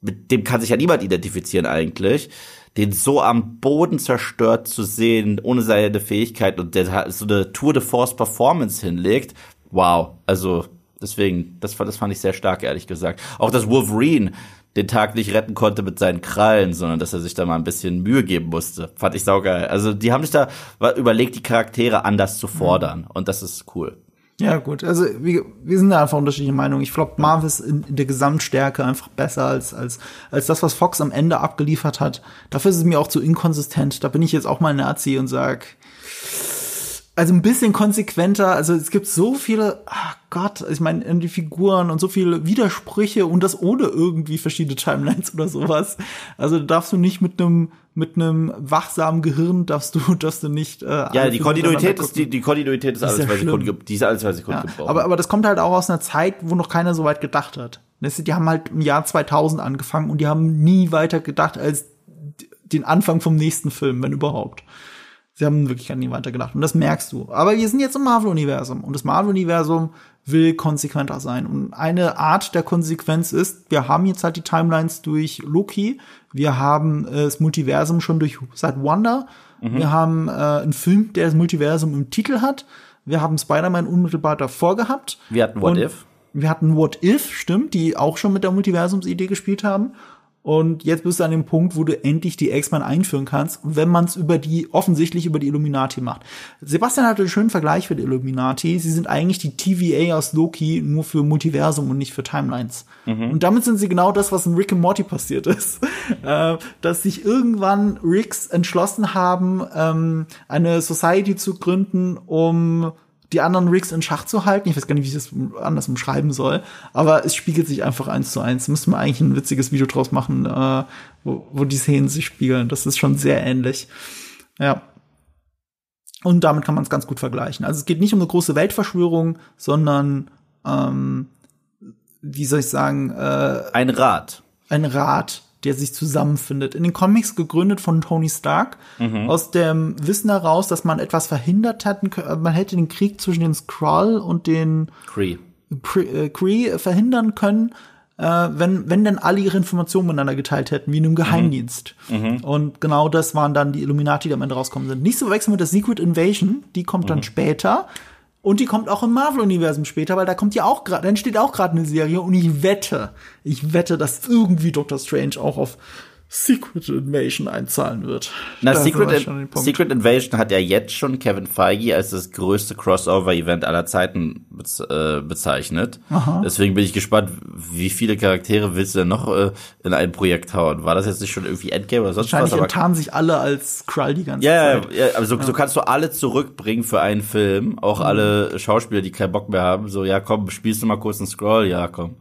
mit dem kann sich ja niemand identifizieren eigentlich den so am Boden zerstört zu sehen, ohne seine Fähigkeit und der so eine Tour de Force Performance hinlegt. Wow. Also, deswegen, das, das fand ich sehr stark, ehrlich gesagt. Auch das Wolverine den Tag nicht retten konnte mit seinen Krallen, sondern dass er sich da mal ein bisschen Mühe geben musste. Fand ich saugeil. Also die haben sich da überlegt, die Charaktere anders zu fordern. Und das ist cool. Ja, gut. Also wir, wir sind da einfach unterschiedliche Meinungen. Ich glaube, Marvel ist in, in, der Gesamtstärke einfach besser als, als, als das, was Fox am Ende abgeliefert hat. Dafür ist es mir auch zu inkonsistent. Da bin ich jetzt auch mal Nazi und sag, also ein bisschen konsequenter. Also es gibt so viele, ach Gott, ich meine, die Figuren und so viele Widersprüche und das ohne irgendwie verschiedene Timelines oder sowas. Also darfst du nicht mit einem mit einem wachsamen Gehirn darfst du darfst du nicht. Äh, ja, die Kontinuität ist die, die Kontinuität ist, ist alles zwei Sekunden, die ist alles zwei Sekunden ja, gebraucht. Aber aber das kommt halt auch aus einer Zeit, wo noch keiner so weit gedacht hat. Die haben halt im Jahr 2000 angefangen und die haben nie weiter gedacht als den Anfang vom nächsten Film, wenn überhaupt. Sie haben wirklich an nie weitergedacht. Und das merkst du. Aber wir sind jetzt im Marvel-Universum. Und das Marvel-Universum will konsequenter sein. Und eine Art der Konsequenz ist, wir haben jetzt halt die Timelines durch Loki. Wir haben äh, das Multiversum schon durch seit Wonder. Mhm. Wir haben äh, einen Film, der das Multiversum im Titel hat. Wir haben Spider-Man unmittelbar davor gehabt. Wir hatten What If. Wir hatten What If, stimmt, die auch schon mit der Multiversumsidee gespielt haben. Und jetzt bist du an dem Punkt, wo du endlich die X-Men einführen kannst, wenn man es über die, offensichtlich über die Illuminati macht. Sebastian hatte einen schönen Vergleich für die Illuminati. Sie sind eigentlich die TVA aus Loki nur für Multiversum und nicht für Timelines. Mhm. Und damit sind sie genau das, was in Rick and Morty passiert ist. [laughs] äh, dass sich irgendwann Ricks entschlossen haben, ähm, eine Society zu gründen, um die anderen Rigs in Schach zu halten. Ich weiß gar nicht, wie ich das anders umschreiben soll, aber es spiegelt sich einfach eins zu eins. Müssen wir eigentlich ein witziges Video draus machen, äh, wo, wo die Szenen sich spiegeln. Das ist schon sehr ähnlich. Ja. Und damit kann man es ganz gut vergleichen. Also es geht nicht um eine große Weltverschwörung, sondern ähm, wie soll ich sagen, äh, ein Rat. Ein Rat, der sich zusammenfindet. In den Comics gegründet von Tony Stark, mhm. aus dem Wissen heraus, dass man etwas verhindert hat. Man hätte den Krieg zwischen den Skrull und den Kree, äh, Kree verhindern können, äh, wenn, wenn denn alle ihre Informationen miteinander geteilt hätten, wie in einem Geheimdienst. Mhm. mhm. Und genau das waren dann die Illuminati, die am Ende rauskommen sind. Nicht zu verwechseln mit der Secret Invasion, die kommt mhm. dann später. Und die kommt auch im Marvel-Universum später, weil da kommt ja auch gerade, dann steht auch gerade eine Serie und ich wette, ich wette, dass irgendwie Doctor Strange auch auf Secret Invasion einzahlen wird. Na, Secret, In Secret, Invasion hat ja jetzt schon Kevin Feige als das größte Crossover-Event aller Zeiten bez äh, bezeichnet. Aha. Deswegen bin ich gespannt, wie viele Charaktere willst du denn noch äh, in ein Projekt hauen? War das jetzt nicht schon irgendwie Endgame oder sonst Wahrscheinlich was? Wahrscheinlich enttarnen sich alle als Krull die ganze ja, Zeit. Ja, aber so, ja. so kannst du alle zurückbringen für einen Film. Auch mhm. alle Schauspieler, die keinen Bock mehr haben. So, ja komm, spielst du mal kurz einen Scroll? Ja, komm.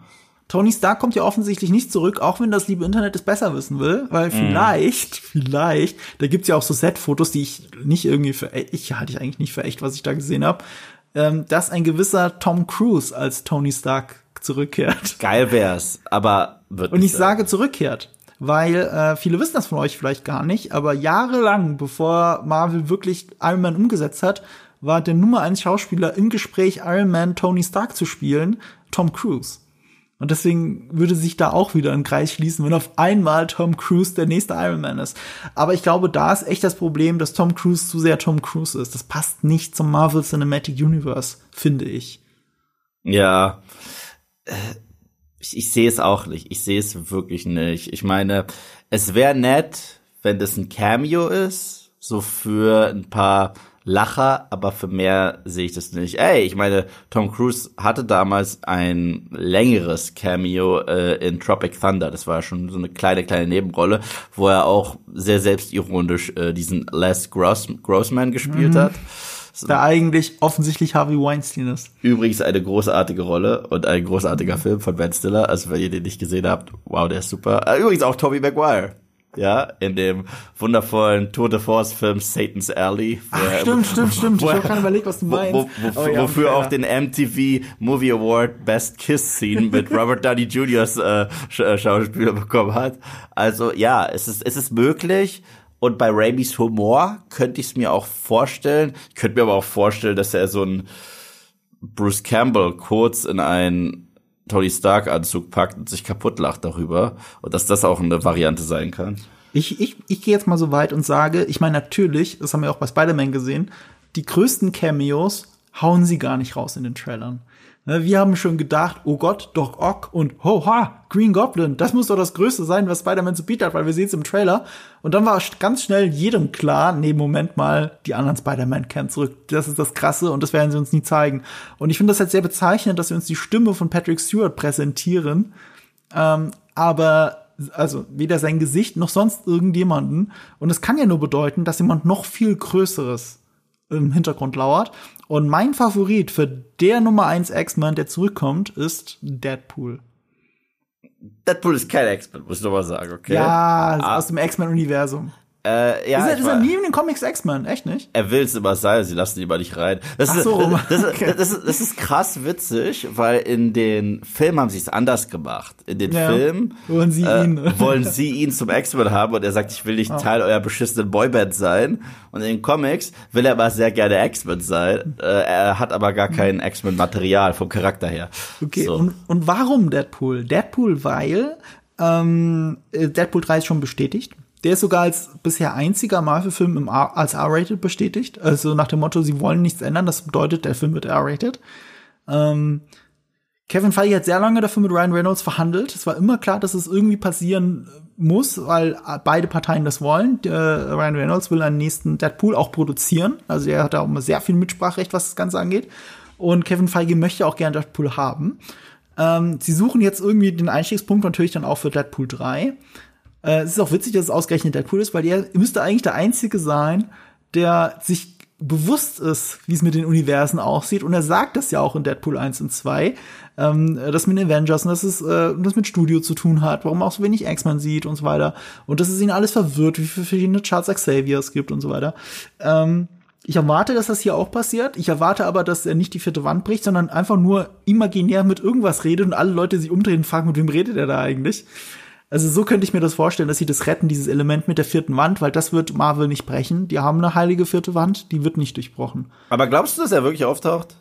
Tony Stark kommt ja offensichtlich nicht zurück, auch wenn das liebe Internet es besser wissen will, weil mhm. vielleicht, vielleicht, da gibt's ja auch so Set-Fotos, die ich nicht irgendwie für, ich halte ich eigentlich nicht für echt, was ich da gesehen habe, ähm, dass ein gewisser Tom Cruise als Tony Stark zurückkehrt. Geil wär's, aber wird Und ich sein. sage zurückkehrt, weil äh, viele wissen das von euch vielleicht gar nicht, aber jahrelang, bevor Marvel wirklich Iron Man umgesetzt hat, war der Nummer eins Schauspieler im Gespräch Iron Man Tony Stark zu spielen, Tom Cruise. Und deswegen würde sich da auch wieder ein Kreis schließen, wenn auf einmal Tom Cruise der nächste Iron Man ist. Aber ich glaube, da ist echt das Problem, dass Tom Cruise zu sehr Tom Cruise ist. Das passt nicht zum Marvel Cinematic Universe, finde ich. Ja. Ich, ich sehe es auch nicht. Ich sehe es wirklich nicht. Ich meine, es wäre nett, wenn das ein Cameo ist, so für ein paar Lacher, aber für mehr sehe ich das nicht. Ey, ich meine, Tom Cruise hatte damals ein längeres Cameo äh, in Tropic Thunder. Das war schon so eine kleine, kleine Nebenrolle, wo er auch sehr selbstironisch äh, diesen Les Gross Grossman gespielt mhm. hat. Der eigentlich offensichtlich Harvey Weinstein ist. Übrigens eine großartige Rolle und ein großartiger Film von Ben Stiller. Also wenn ihr den nicht gesehen habt, wow, der ist super. Äh, übrigens auch Tobey Maguire ja, in dem wundervollen Tour de Force Film Satan's Alley. Ach, stimmt, stimmt, stimmt. Ich habe gerade überlegt, was du meinst. Wo, wo, oh, ja, wofür auch den MTV Movie Award Best Kiss Scene mit [laughs] Robert Downey Jr.'s äh, äh, Schauspieler bekommen hat. Also ja, es ist, es ist möglich. Und bei Ramis Humor könnte ich es mir auch vorstellen. Ich könnte mir aber auch vorstellen, dass er so ein Bruce Campbell kurz in ein Tony Stark Anzug packt und sich kaputt lacht darüber und dass das auch eine Variante sein kann. Ich, ich, ich gehe jetzt mal so weit und sage, ich meine natürlich, das haben wir auch bei Spider-Man gesehen, die größten Cameos hauen sie gar nicht raus in den Trailern. Ne, wir haben schon gedacht, oh Gott, Doc Ock und Ho-Ha, Green Goblin, das muss doch das Größte sein, was Spider-Man zu bieten hat, weil wir sehen es im Trailer. Und dann war ganz schnell jedem klar, nee, Moment mal, die anderen Spider-Man kehren zurück. Das ist das Krasse und das werden sie uns nie zeigen. Und ich finde das halt sehr bezeichnend, dass sie uns die Stimme von Patrick Stewart präsentieren. Ähm, aber also weder sein Gesicht noch sonst irgendjemanden. Und es kann ja nur bedeuten, dass jemand noch viel Größeres im Hintergrund lauert. Und mein Favorit für der Nummer 1 X-Men, der zurückkommt, ist Deadpool. Deadpool ist kein X-Men, muss ich doch mal sagen, okay? Ja, ah. aus dem X-Men-Universum. Äh, ja, ist, er, ist er nie in den Comics X-Men, echt nicht? Er will es immer sein, sie lassen ihn immer nicht rein. Das, Ach so, ist, das, okay. das, ist, das ist krass witzig, weil in den Filmen haben sie es anders gemacht. In den ja. Filmen wollen sie, äh, ihn. [laughs] wollen sie ihn zum X-Men haben und er sagt, ich will nicht oh. Teil eurer beschissenen Boyband sein. Und in den Comics will er aber sehr gerne X-Men sein. Äh, er hat aber gar kein X-Men-Material vom Charakter her. Okay, so. und, und warum Deadpool? Deadpool, weil ähm, Deadpool 3 ist schon bestätigt. Der ist sogar als bisher einziger Marvel-Film als R-rated bestätigt. Also nach dem Motto, sie wollen nichts ändern. Das bedeutet, der Film wird R-rated. Ähm, Kevin Feige hat sehr lange dafür mit Ryan Reynolds verhandelt. Es war immer klar, dass es irgendwie passieren muss, weil beide Parteien das wollen. Der Ryan Reynolds will einen nächsten Deadpool auch produzieren. Also er hat da auch immer sehr viel Mitspracherecht, was das Ganze angeht. Und Kevin Feige möchte auch gerne Deadpool haben. Ähm, sie suchen jetzt irgendwie den Einstiegspunkt natürlich dann auch für Deadpool 3. Äh, es ist auch witzig, dass es ausgerechnet Deadpool ist, weil er müsste eigentlich der Einzige sein, der sich bewusst ist, wie es mit den Universen aussieht. Und er sagt das ja auch in Deadpool 1 und 2, ähm, das mit Avengers und dass es äh, das mit Studio zu tun hat, warum auch so wenig X-Men sieht und so weiter. Und dass es ihn alles verwirrt, wie viele verschiedene Charles Xavier es gibt und so weiter. Ähm, ich erwarte, dass das hier auch passiert. Ich erwarte aber, dass er nicht die vierte Wand bricht, sondern einfach nur imaginär mit irgendwas redet und alle Leute sich umdrehen und fragen, mit wem redet er da eigentlich? Also so könnte ich mir das vorstellen, dass sie das retten, dieses Element mit der vierten Wand, weil das wird Marvel nicht brechen. Die haben eine heilige vierte Wand, die wird nicht durchbrochen. Aber glaubst du, dass er wirklich auftaucht?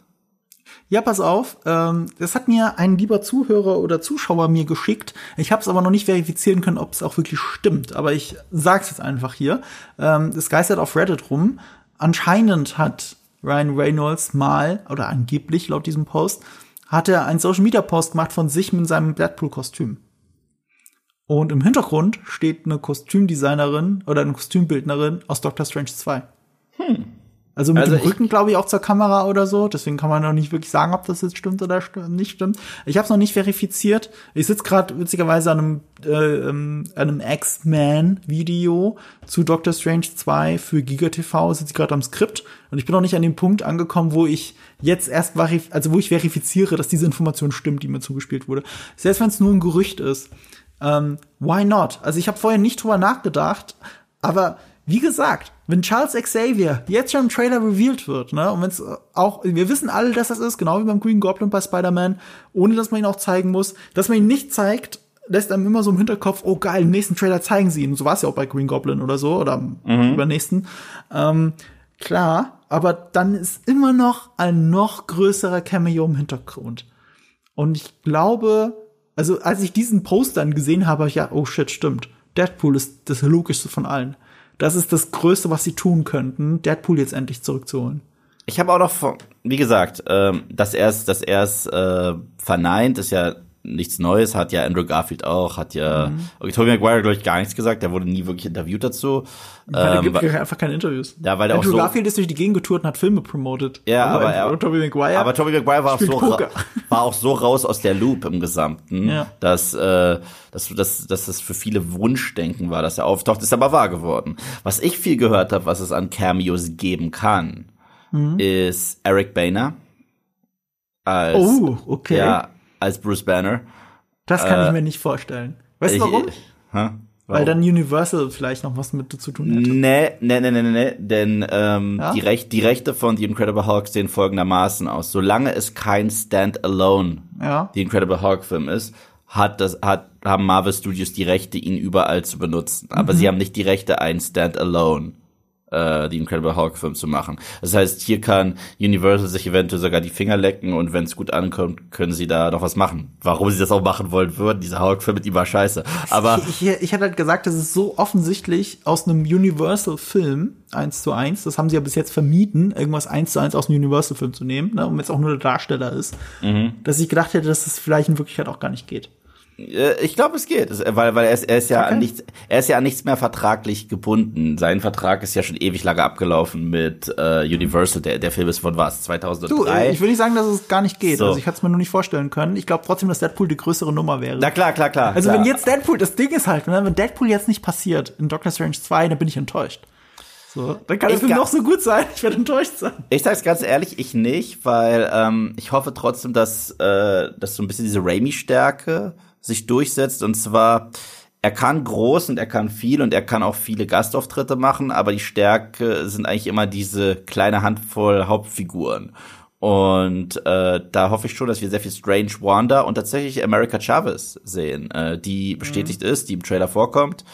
Ja, pass auf. Ähm, das hat mir ein lieber Zuhörer oder Zuschauer mir geschickt. Ich habe es aber noch nicht verifizieren können, ob es auch wirklich stimmt. Aber ich sag's jetzt einfach hier. Ähm, es geistert auf Reddit rum. Anscheinend hat Ryan Reynolds mal, oder angeblich laut diesem Post, hat er einen Social Media Post gemacht von sich mit seinem Deadpool-Kostüm. Und im Hintergrund steht eine Kostümdesignerin oder eine Kostümbildnerin aus Doctor Strange 2. Hm. Also mit Also dem Rücken, glaube ich, auch zur Kamera oder so. Deswegen kann man noch nicht wirklich sagen, ob das jetzt stimmt oder st nicht stimmt. Ich habe es noch nicht verifiziert. Ich sitze gerade witzigerweise an einem, äh, ähm, einem X-Men-Video zu Doctor Strange 2 für GigaTV. Sitze ich gerade am Skript und ich bin noch nicht an dem Punkt angekommen, wo ich jetzt erst also wo ich verifiziere, dass diese Information stimmt, die mir zugespielt wurde. Selbst wenn es nur ein Gerücht ist. Ähm, why not? Also ich habe vorher nicht drüber nachgedacht, aber wie gesagt, wenn Charles Xavier jetzt schon im Trailer revealed wird, ne, und wenn es auch, wir wissen alle, dass das ist, genau wie beim Green Goblin bei Spider-Man, ohne dass man ihn auch zeigen muss, dass man ihn nicht zeigt, lässt einem immer so im Hinterkopf, oh geil, im nächsten Trailer zeigen sie ihn. So war es ja auch bei Green Goblin oder so, oder im übernächsten. Ähm, klar, aber dann ist immer noch ein noch größerer Cameo im Hintergrund. Und ich glaube, also als ich diesen Post dann gesehen habe, ich ja, oh shit, stimmt. Deadpool ist das Logischste von allen. Das ist das Größte, was sie tun könnten, Deadpool jetzt endlich zurückzuholen. Ich habe auch noch, wie gesagt, ähm, dass er es, dass äh, verneint, ist ja nichts Neues, hat ja Andrew Garfield auch, hat ja okay, Tobey Maguire glaube ich gar nichts gesagt, der wurde nie wirklich interviewt dazu. Er Ähm, gibt ja einfach keine Interviews. Ja, weil auch Andrew so- Garfield ist durch die Gegend getourt und hat Filme promotet. Ja, aber er, Tobey Maguire. aber Tobey Maguire war auch, so, Poker. war auch so raus aus der Loop im Gesamten, Ja. dass, äh, dass, dass, dass das für viele Wunschdenken war, dass er auftaucht, ist aber wahr geworden. Was ich viel gehört habe, was es an Cameos geben kann, Mhm. ist Eric Boehner als, oh, okay. ja, als Bruce Banner. das kann äh, ich mir nicht vorstellen. Weißt du warum? Hä? Weil dann Universal vielleicht noch was mit zu tun hätte. Nee, nee, nee, nee, nee, denn ähm, Ja? die, Rech die Rechte von The Incredible Hulk sehen folgendermaßen aus. Solange es kein Standalone Ja. The Incredible Hulk Film ist, hat das, hat, haben Marvel Studios die Rechte, ihn überall zu benutzen. Aber Mhm. sie haben nicht die Rechte, einen Standalone äh, The Incredible Hulk Film zu machen. Das heißt, hier kann Universal sich eventuell sogar die Finger lecken und wenn es gut ankommt, können sie da noch was machen. Warum sie das auch machen wollen würden, dieser Hulk Film mit ihm war scheiße. Aber ich, ich, ich hätte halt gesagt, das ist so offensichtlich aus einem Universal-Film eins zu eins. Das haben sie ja bis jetzt vermieden, irgendwas eins zu eins aus einem Universal-Film zu nehmen, ne, und jetzt auch nur der Darsteller ist, Mhm. dass ich gedacht hätte, dass das vielleicht in Wirklichkeit auch gar nicht geht. Äh, Ich glaube, es geht, Es- weil, weil er ist, er ist ja Okay. an nichts, er ist ja an nichts mehr vertraglich gebunden. Sein Vertrag ist ja schon ewig lange abgelaufen mit äh, Universal. Der, der Film ist von was? Du, 2003? äh, ich will nicht sagen, dass es gar nicht geht. So. Also ich hätte es mir nur nicht vorstellen können. Ich glaube trotzdem, dass Deadpool die größere Nummer wäre. Na klar, klar, klar. also klar. wenn jetzt Deadpool, das Ding ist halt, ne, wenn Deadpool jetzt nicht passiert in Doctor Strange 2, dann bin ich enttäuscht. So, dann kann Ich der Film noch so gut sein, ich werde enttäuscht sein. Ich sag's ganz ehrlich, ich nicht, weil ähm, ich hoffe trotzdem, dass, äh, dass so ein bisschen diese Raimi-Stärke sich durchsetzt. Und zwar, er kann groß und er kann viel und er kann auch viele Gastauftritte machen, aber die Stärke sind eigentlich immer diese kleine Handvoll Hauptfiguren. Und äh, da hoffe ich schon, dass wir sehr viel Strange Wanda und tatsächlich America Chavez sehen, äh, die bestätigt ist, die im Trailer vorkommt.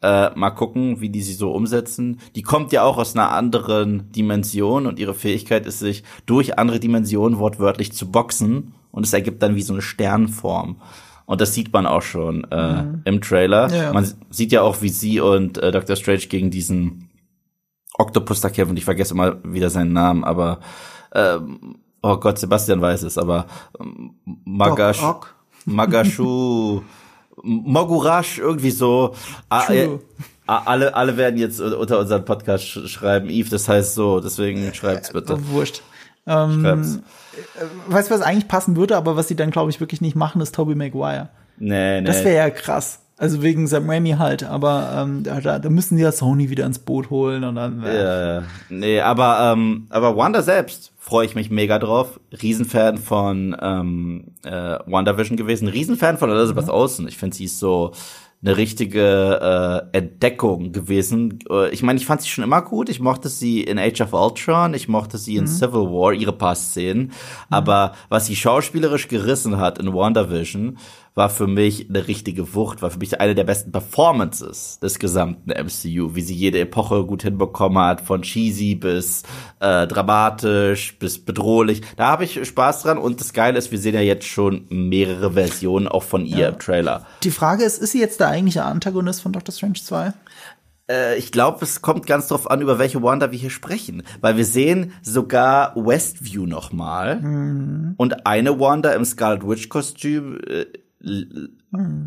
Äh, mal gucken, wie die sie so umsetzen. Die kommt ja auch aus einer anderen Dimension und ihre Fähigkeit ist, sich durch andere Dimensionen wortwörtlich zu boxen und es ergibt dann wie so eine Sternform. Und das sieht man auch schon äh, im Trailer. Ja, ja. Man sieht ja auch, wie sie und äh, Dr. Strange gegen diesen Octopus da kämpfen. Ich vergesse immer wieder seinen Namen, aber ähm, oh Gott, Sebastian weiß es, aber ähm, Magash, Doc. Magashu, [laughs] Mogurash, irgendwie so. Ah, äh, ah, alle, alle werden jetzt unter unseren Podcast sch schreiben, Eve, das heißt so, deswegen schreibt's bitte. Wurscht. Ähm, Schreib's. Weißt du, was eigentlich passen würde, aber was sie dann, glaube ich, wirklich nicht machen, ist Tobey Maguire. Nee, nee. Das wäre ja krass. Also wegen Sam Raimi halt, aber ähm, da, da müssen die ja Sony wieder ins Boot holen und dann. Äh, ja. nee, aber ähm, aber Wanda selbst freue ich mich mega drauf. Riesenfan von ähm, äh, WandaVision gewesen, Riesenfan von Elizabeth Olsen. Ich finde, sie ist so eine richtige äh, Entdeckung gewesen. Äh, Ich meine, ich fand sie schon immer gut. Ich mochte sie in Age of Ultron, ich mochte sie in Civil War, ihre paar Szenen. Aber was sie schauspielerisch gerissen hat in WandaVision, war für mich eine richtige Wucht, war für mich eine der besten Performances des gesamten MCU, wie sie jede Epoche gut hinbekommen hat, von cheesy bis äh, dramatisch bis bedrohlich. Da habe ich Spaß dran und das Geile ist, wir sehen ja jetzt schon mehrere Versionen auch von ihr im Trailer. Die Frage ist, ist sie jetzt der eigentliche Antagonist von Doctor Strange 2? Äh, ich glaube, es kommt ganz drauf an, über welche Wanda wir hier sprechen. Weil wir sehen sogar Westview nochmal. Und eine Wanda im Scarlet Witch-Kostüm äh,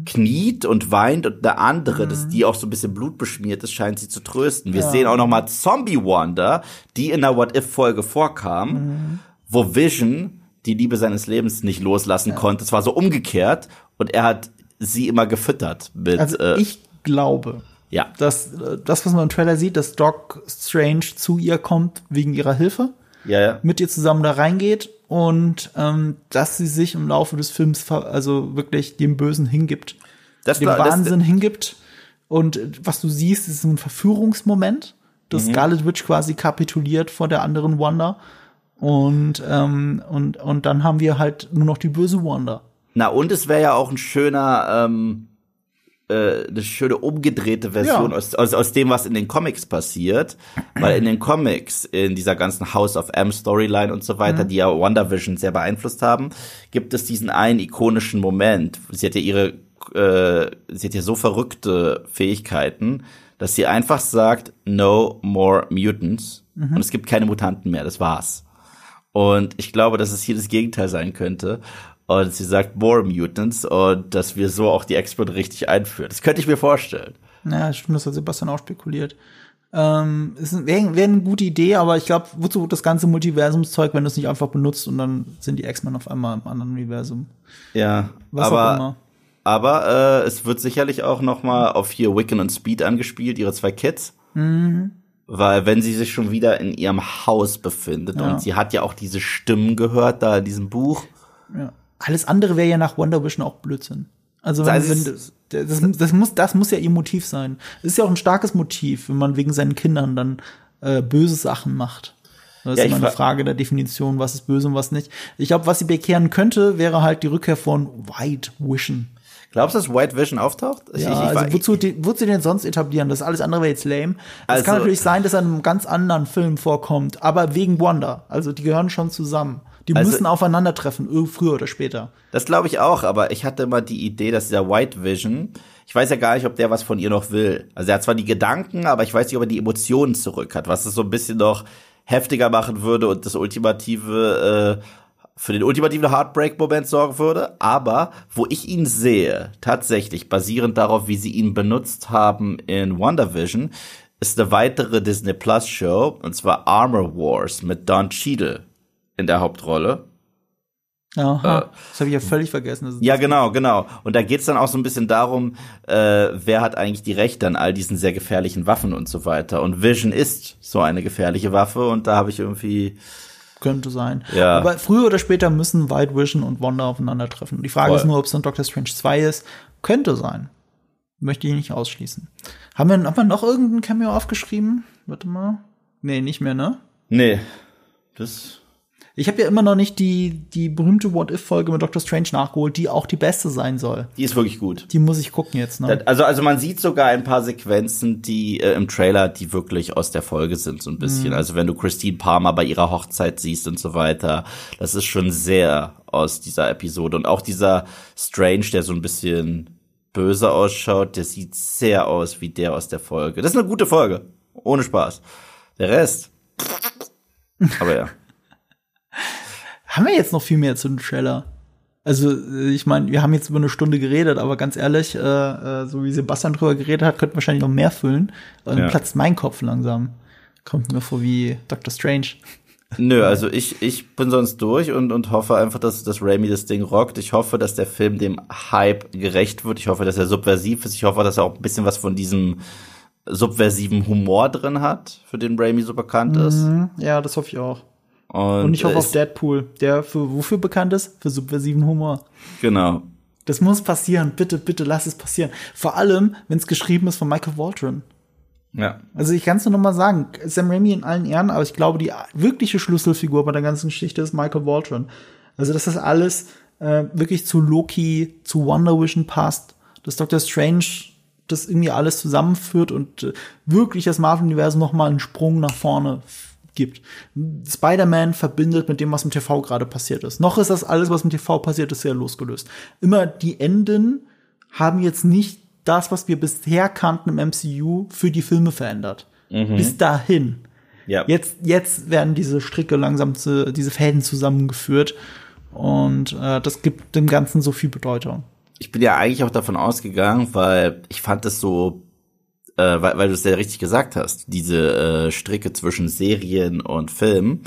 kniet und weint und eine andere, das, die auch so ein bisschen blutbeschmiert ist, scheint sie zu trösten. Wir sehen auch noch mal Zombie Wanda, die in der What If Folge vorkam, wo Vision die Liebe seines Lebens nicht loslassen konnte. Es war so umgekehrt und er hat sie immer gefüttert mit Also äh, ich glaube, ja. dass äh, das, was man im Trailer sieht, dass Doc Strange zu ihr kommt wegen ihrer Hilfe, Ja, ja. mit ihr zusammen da reingeht und ähm, dass sie sich im Laufe des Films also wirklich dem Bösen hingibt, Das, dem das, Wahnsinn hingibt. Und was du siehst, ist ein Verführungsmoment, dass Mhm. Scarlet Witch quasi kapituliert vor der anderen Wanda. Und, ähm, und, und dann haben wir halt nur noch die böse Wanda. Na, und es wäre ja auch ein schöner, ähm, äh, eine schöne umgedrehte Version Ja. aus, aus, aus dem, was in den Comics passiert. Weil in den Comics, in dieser ganzen House of M Storyline und so weiter, die ja WandaVision sehr beeinflusst haben, gibt es diesen einen ikonischen Moment. Sie hat ja ihre, äh, sie hat ja so verrückte Fähigkeiten, dass sie einfach sagt, no more mutants. Und es gibt keine Mutanten mehr, das war's. Und ich glaube, dass es hier das Gegenteil sein könnte. Und sie sagt more mutants und dass wir so auch die X-Men richtig einführen. Das könnte ich mir vorstellen. Ja, stimmt, das hat Sebastian auch spekuliert. Ähm, es wäre wär eine gute Idee, aber ich glaube, wozu das ganze Multiversumszeug, wenn du es nicht einfach benutzt und dann sind die X-Men auf einmal im anderen Universum. Ja, Was auch aber immer. aber äh, es wird sicherlich auch noch mal auf hier Wiccan und Speed angespielt, ihre zwei Kids. Mhm. Weil wenn sie sich schon wieder in ihrem Haus befindet Ja. und sie hat ja auch diese Stimmen gehört da in diesem Buch. Ja. Alles andere wäre ja nach Wonder Vision auch Blödsinn. Also, wenn, Also wenn es- das, das, das, muss, das muss ja ihr Motiv sein. Es ist ja auch ein starkes Motiv, wenn man wegen seinen Kindern dann äh, böse Sachen macht. Das ist Ja, ich immer eine fra- Frage der Definition, was ist böse und was nicht. Ich glaube, was sie bekehren könnte, wäre halt die Rückkehr von White Vision. Glaubst du, dass White Vision auftaucht? Ich- Ja, ich- ich also wozu, die, wozu den sonst etablieren? Das alles andere wäre jetzt lame. Es Also- kann natürlich sein, dass er in einem ganz anderen Film vorkommt, aber wegen Wanda. Also die gehören schon zusammen. Die Also- müssen aufeinandertreffen, früher oder später. Das glaube ich auch, aber ich hatte immer die Idee, dass dieser White Vision, ich weiß ja gar nicht, ob der was von ihr noch will. Also er hat zwar die Gedanken, aber ich weiß nicht, ob er die Emotionen zurück hat, was es so ein bisschen noch heftiger machen würde und das ultimative, äh, für den ultimativen Heartbreak-Moment sorgen würde. Aber wo ich ihn sehe, tatsächlich basierend darauf, wie sie ihn benutzt haben in WandaVision, ist eine weitere Disney Plus Show, und zwar Armor Wars mit Don Cheadle in der Hauptrolle. Aha. das habe ich ja völlig vergessen. Äh. Ja, genau, genau. Und da geht's dann auch so ein bisschen darum, äh, wer hat eigentlich die Rechte an all diesen sehr gefährlichen Waffen und so weiter. Und Vision ist so eine gefährliche Waffe und da habe ich irgendwie. Könnte sein. Ja. Aber früher oder später müssen White Vision und Wanda aufeinandertreffen. Und die Frage Voll. ist nur, ob es dann Doctor Strange 2 ist. Könnte sein. Möchte ich nicht ausschließen. Haben wir, haben wir noch irgendein Cameo aufgeschrieben? Warte mal. Nee, nicht mehr, ne? Nee. Das. Ich habe ja immer noch nicht die, die berühmte What-If-Folge mit Doctor Strange nachgeholt, die auch die beste sein soll. Die ist wirklich gut. Die muss ich gucken jetzt, ne? Also, also man sieht sogar ein paar Sequenzen, die äh, im Trailer, die wirklich aus der Folge sind, so ein bisschen. Also wenn du Christine Palmer bei ihrer Hochzeit siehst und so weiter, das ist schon sehr aus dieser Episode. Und auch dieser Strange, der so ein bisschen böse ausschaut, der sieht sehr aus wie der aus der Folge. Das ist eine gute Folge. Ohne Spaß. Der Rest. Aber ja. Haben wir jetzt noch viel mehr zu dem Trailer? Also, äh, ich meine, wir haben jetzt über eine Stunde geredet, aber ganz ehrlich, äh, äh, so wie Sebastian drüber geredet hat, könnte wahrscheinlich noch mehr füllen. Dann Ja. platzt mein Kopf langsam. Kommt mir vor wie Doctor Strange. Nö, also ich, ich bin sonst durch und, und hoffe einfach, dass, dass Raimi das Ding rockt. Ich hoffe, dass der Film dem Hype gerecht wird. Ich hoffe, dass er subversiv ist. Ich hoffe, dass er auch ein bisschen was von diesem subversiven Humor drin hat, für den Raimi so bekannt ist. Ja, das hoffe ich auch. Und, Und ich hoffe auf Deadpool, der für wofür bekannt ist? Für subversiven Humor. Genau. Das muss passieren. Bitte, bitte lass es passieren. Vor allem, wenn es geschrieben ist von Michael Waldron. Ja. Also ich kann es nur noch mal sagen, Sam Raimi in allen Ehren, aber ich glaube, die wirkliche Schlüsselfigur bei der ganzen Geschichte ist Michael Waldron. Also dass das alles äh, wirklich zu Loki, zu Wonder Vision passt, dass Doctor Strange das irgendwie alles zusammenführt und äh, wirklich das Marvel-Universum noch mal einen Sprung nach vorne gibt. Spider-Man verbindet mit dem, was im TV gerade passiert ist. Noch ist das alles, was im TV passiert ist, sehr losgelöst. Immer die Enden haben jetzt nicht das, was wir bisher kannten im MCU, für die Filme verändert. Bis dahin. Ja. Jetzt, jetzt werden diese Stricke langsam, zu, diese Fäden zusammengeführt. Und äh, das gibt dem Ganzen so viel Bedeutung. ich bin ja eigentlich auch davon ausgegangen, weil ich fand es so, äh, weil, weil du es ja richtig gesagt hast, diese äh, Stricke zwischen Serien und Filmen.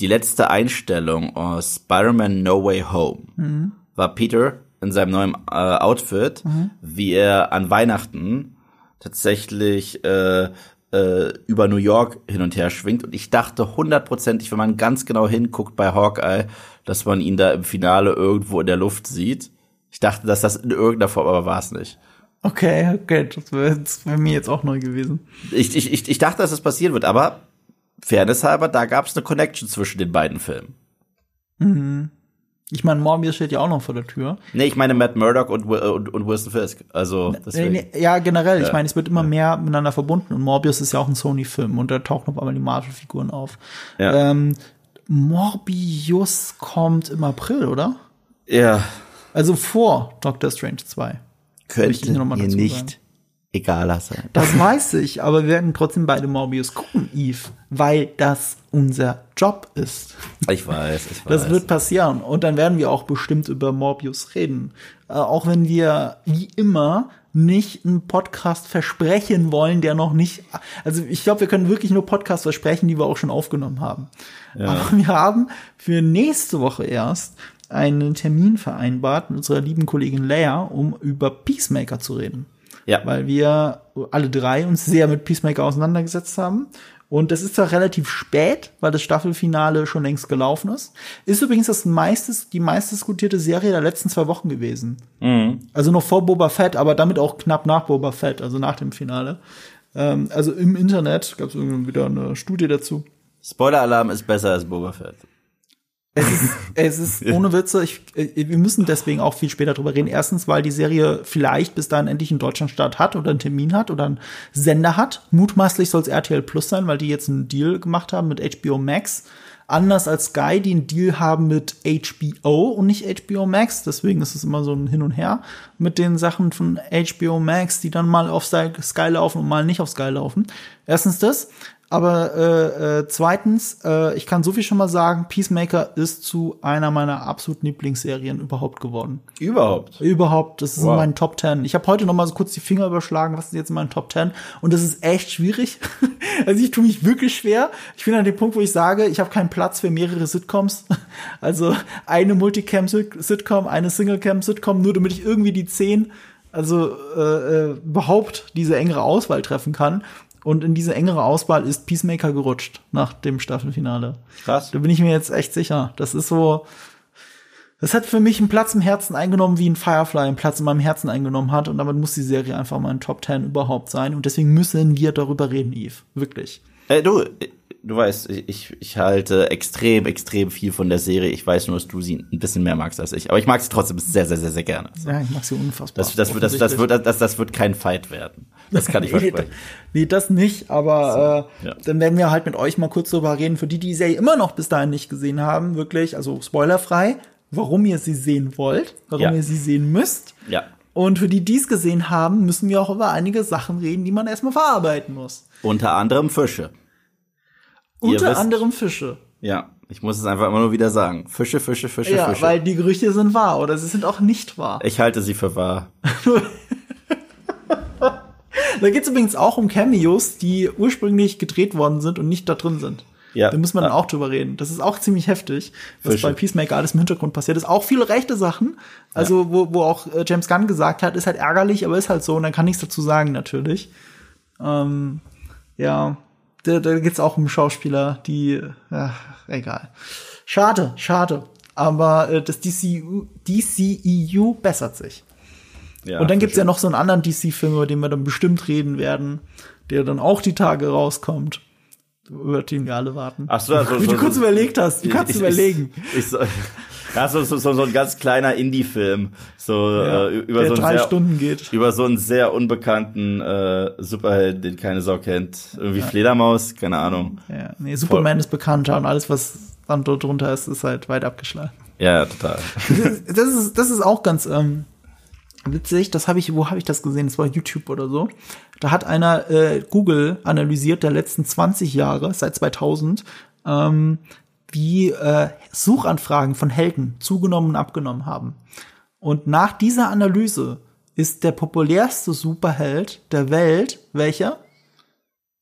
Die letzte Einstellung aus Spider-Man No Way Home mhm. war Peter in seinem neuen äh, Outfit, mhm. wie er an Weihnachten tatsächlich äh, äh, über New York hin und her schwingt. Und ich dachte hundertprozentig, wenn man ganz genau hinguckt bei Hawkeye, dass man ihn da im Finale irgendwo in der Luft sieht. Ich dachte, dass das in irgendeiner Form, aber war es nicht. Okay, okay, das wäre wär mir jetzt auch neu gewesen. Ich, ich, ich, ich dachte, dass das passieren wird, aber Fairness halber, da gab es eine Connection zwischen den beiden Filmen. Mhm. Ich meine, Morbius steht ja auch noch vor der Tür. Nee, ich meine Matt Murdock und, und, und Wilson Fisk. Also, nee, nee, ja, generell. Ja. Ich meine, es wird immer ja. mehr miteinander verbunden und Morbius ist ja auch ein Sony-Film und da tauchen auf einmal die Marvel-Figuren auf. Ja. Ähm, Morbius kommt im April, oder? Ja. Also vor Doctor Strange 2. Könnte mir nicht sagen. egaler sein. Das [laughs] weiß ich, aber wir werden trotzdem beide Morbius gucken, Eve, weil das unser Job ist. Ich weiß, ich weiß. Das wird passieren und dann werden wir auch bestimmt über Morbius reden. Äh, auch wenn wir wie immer nicht einen Podcast versprechen wollen, der noch nicht, also ich glaube, wir können wirklich nur Podcasts versprechen, die wir auch schon aufgenommen haben. Ja. Aber wir haben für nächste Woche erst einen Termin vereinbart mit unserer lieben Kollegin Leia, um über Peacemaker zu reden. Ja. Weil wir alle drei uns sehr mit Peacemaker auseinandergesetzt haben. Und das ist zwar relativ spät, weil das Staffelfinale schon längst gelaufen ist. Ist übrigens das meistes, die meistdiskutierte Serie der letzten zwei Wochen gewesen. Mhm. Also noch vor Boba Fett, aber damit auch knapp nach Boba Fett, also nach dem Finale. Ähm, also im Internet gab es wieder eine Studie dazu. Spoiler-Alarm ist besser als Boba Fett. Es ist, es ist [laughs] ohne Witze, ich, äh, wir müssen deswegen auch viel später drüber reden. Erstens, weil die Serie vielleicht bis dahin endlich einen Deutschlandstart hat oder einen Termin hat oder einen Sender hat. Mutmaßlich soll es RTL Plus sein, weil die jetzt einen Deal gemacht haben mit HBO Max. Anders als Sky, die einen Deal haben mit HBO und nicht HBO Max. Deswegen ist es immer so ein Hin und Her mit den Sachen von HBO Max, die dann mal auf Sky laufen und mal nicht auf Sky laufen. Erstens das. Aber äh, äh, zweitens, äh, ich kann so viel schon mal sagen, Peacemaker ist zu einer meiner absoluten Lieblingsserien überhaupt geworden. Überhaupt? Überhaupt. Das ist wow. in meinen Top Ten. Ich habe heute noch mal so kurz die Finger überschlagen, was ist jetzt in meinen Top Ten? Und das ist echt schwierig. [laughs] also ich tue mich wirklich schwer. Ich bin an dem Punkt, wo ich sage, ich habe keinen Platz für mehrere Sitcoms. [laughs] also eine Multicam-Sitcom, eine Single-Cam-Sitcom, nur damit ich irgendwie die zehn also äh, äh, überhaupt diese engere Auswahl treffen kann. Und in diese engere Auswahl ist Peacemaker gerutscht nach dem Staffelfinale. Krass. Da bin ich mir jetzt echt sicher. Das ist so, das hat für mich einen Platz im Herzen eingenommen, wie ein Firefly einen Platz in meinem Herzen eingenommen hat. Und damit muss die Serie einfach mal in Top Ten überhaupt sein. Und deswegen müssen wir darüber reden, Eve. Wirklich. Äh, du, du weißt, ich, ich halte extrem, extrem viel von der Serie. Ich weiß nur, dass du sie ein bisschen mehr magst als ich. Aber ich mag sie trotzdem sehr, sehr, sehr, sehr gerne. Ja, ich mag sie unfassbar. Das, das, das, das, wird, das, das wird kein Fight werden. Das kann ich [laughs] versprechen. nee, das nicht, aber so, äh, ja. dann werden wir halt mit euch mal kurz darüber reden, für die, die die Serie immer noch bis dahin nicht gesehen haben, wirklich, also spoilerfrei, warum ihr sie sehen wollt, warum ja. ihr sie sehen müsst. Ja. Und für die, die es gesehen haben, müssen wir auch über einige Sachen reden, die man erstmal verarbeiten muss. Unter anderem Fische. Unter wisst, anderem Fische. Ja, ich muss es einfach immer nur wieder sagen. Fische, Fische, Fische, ja, Fische. weil die Gerüchte sind wahr oder sie sind auch nicht wahr. Ich halte sie für wahr. [laughs] da geht es übrigens auch um Cameos, die ursprünglich gedreht worden sind und nicht da drin sind. Ja. Da muss man dann auch drüber reden. Das ist auch ziemlich heftig, was Fische. bei Peacemaker alles im Hintergrund passiert ist. Auch viele rechte Sachen. Also, ja. wo, wo auch äh, James Gunn gesagt hat, ist halt ärgerlich, aber ist halt so und dann kann nichts dazu sagen, natürlich. Ähm, ja, da, da geht's auch um Schauspieler, die, ach, egal. Schade, schade. Aber äh, das DCU, DCEU bessert sich. Ja, und dann gibt's ja noch so einen anderen DC-Film, über den wir dann bestimmt reden werden, der dann auch die Tage rauskommt. Über den wir alle warten. Ach so, also, Wie du kurz so, überlegt hast, du kannst ich, überlegen. Ich, ich, ja, so, so, so ein ganz kleiner Indie-Film. So, ja, äh, über so drei sehr, Stunden geht. Über so einen sehr unbekannten äh, Superheld, den keine Sau kennt. Irgendwie ja. Fledermaus, keine Ahnung. Ja, nee, Superman Voll. ist bekannter und alles, was dann dort drunter ist, ist halt weit abgeschlagen. Ja, total. das, ist, das ist auch ganz ähm, witzig. Das habe ich, wo habe ich das gesehen? Das war YouTube oder so. Da hat einer äh, Google analysiert der letzten 20 Jahre, seit 2000, ähm, wie äh, Suchanfragen von Helden zugenommen und abgenommen haben. Und nach dieser Analyse ist der populärste Superheld der Welt welcher?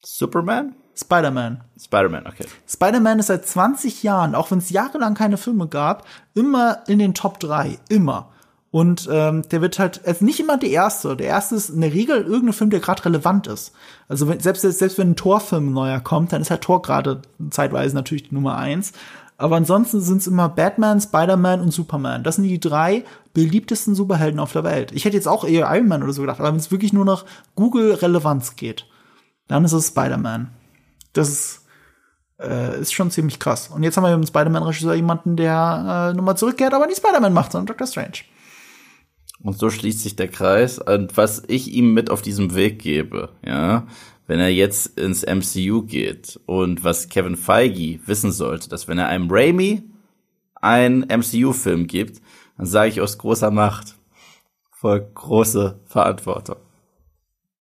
Superman? Spider-Man. Spider-Man, okay. Spider-Man ist seit 20 Jahren, auch wenn es jahrelang keine Filme gab, immer in den Top 3. Immer. Und ähm, der wird halt, also nicht immer der erste. Der erste ist in der Regel irgendein Film, der gerade relevant ist. Also wenn, selbst, selbst wenn ein Torfilm neuer kommt, dann ist halt Tor gerade zeitweise natürlich die Nummer eins. Aber ansonsten sind es immer Batman, Spider-Man und Superman. Das sind die drei beliebtesten Superhelden auf der Welt. Ich hätte jetzt auch eher Iron Man oder so gedacht, aber wenn es wirklich nur nach Google-Relevanz geht, dann ist es Spider-Man. Das ist, äh, ist schon ziemlich krass. Und jetzt haben wir mit dem Spider-Man-Regisseur jemanden, der äh, nochmal zurückkehrt, aber nicht Spider-Man macht, sondern Doctor Strange. Und so schließt sich der Kreis. Und was ich ihm mit auf diesem Weg gebe, ja, wenn er jetzt ins MCU geht und was Kevin Feige wissen sollte, dass wenn er einem Raimi einen MCU-Film gibt, dann sage ich aus großer Macht, voll große Verantwortung.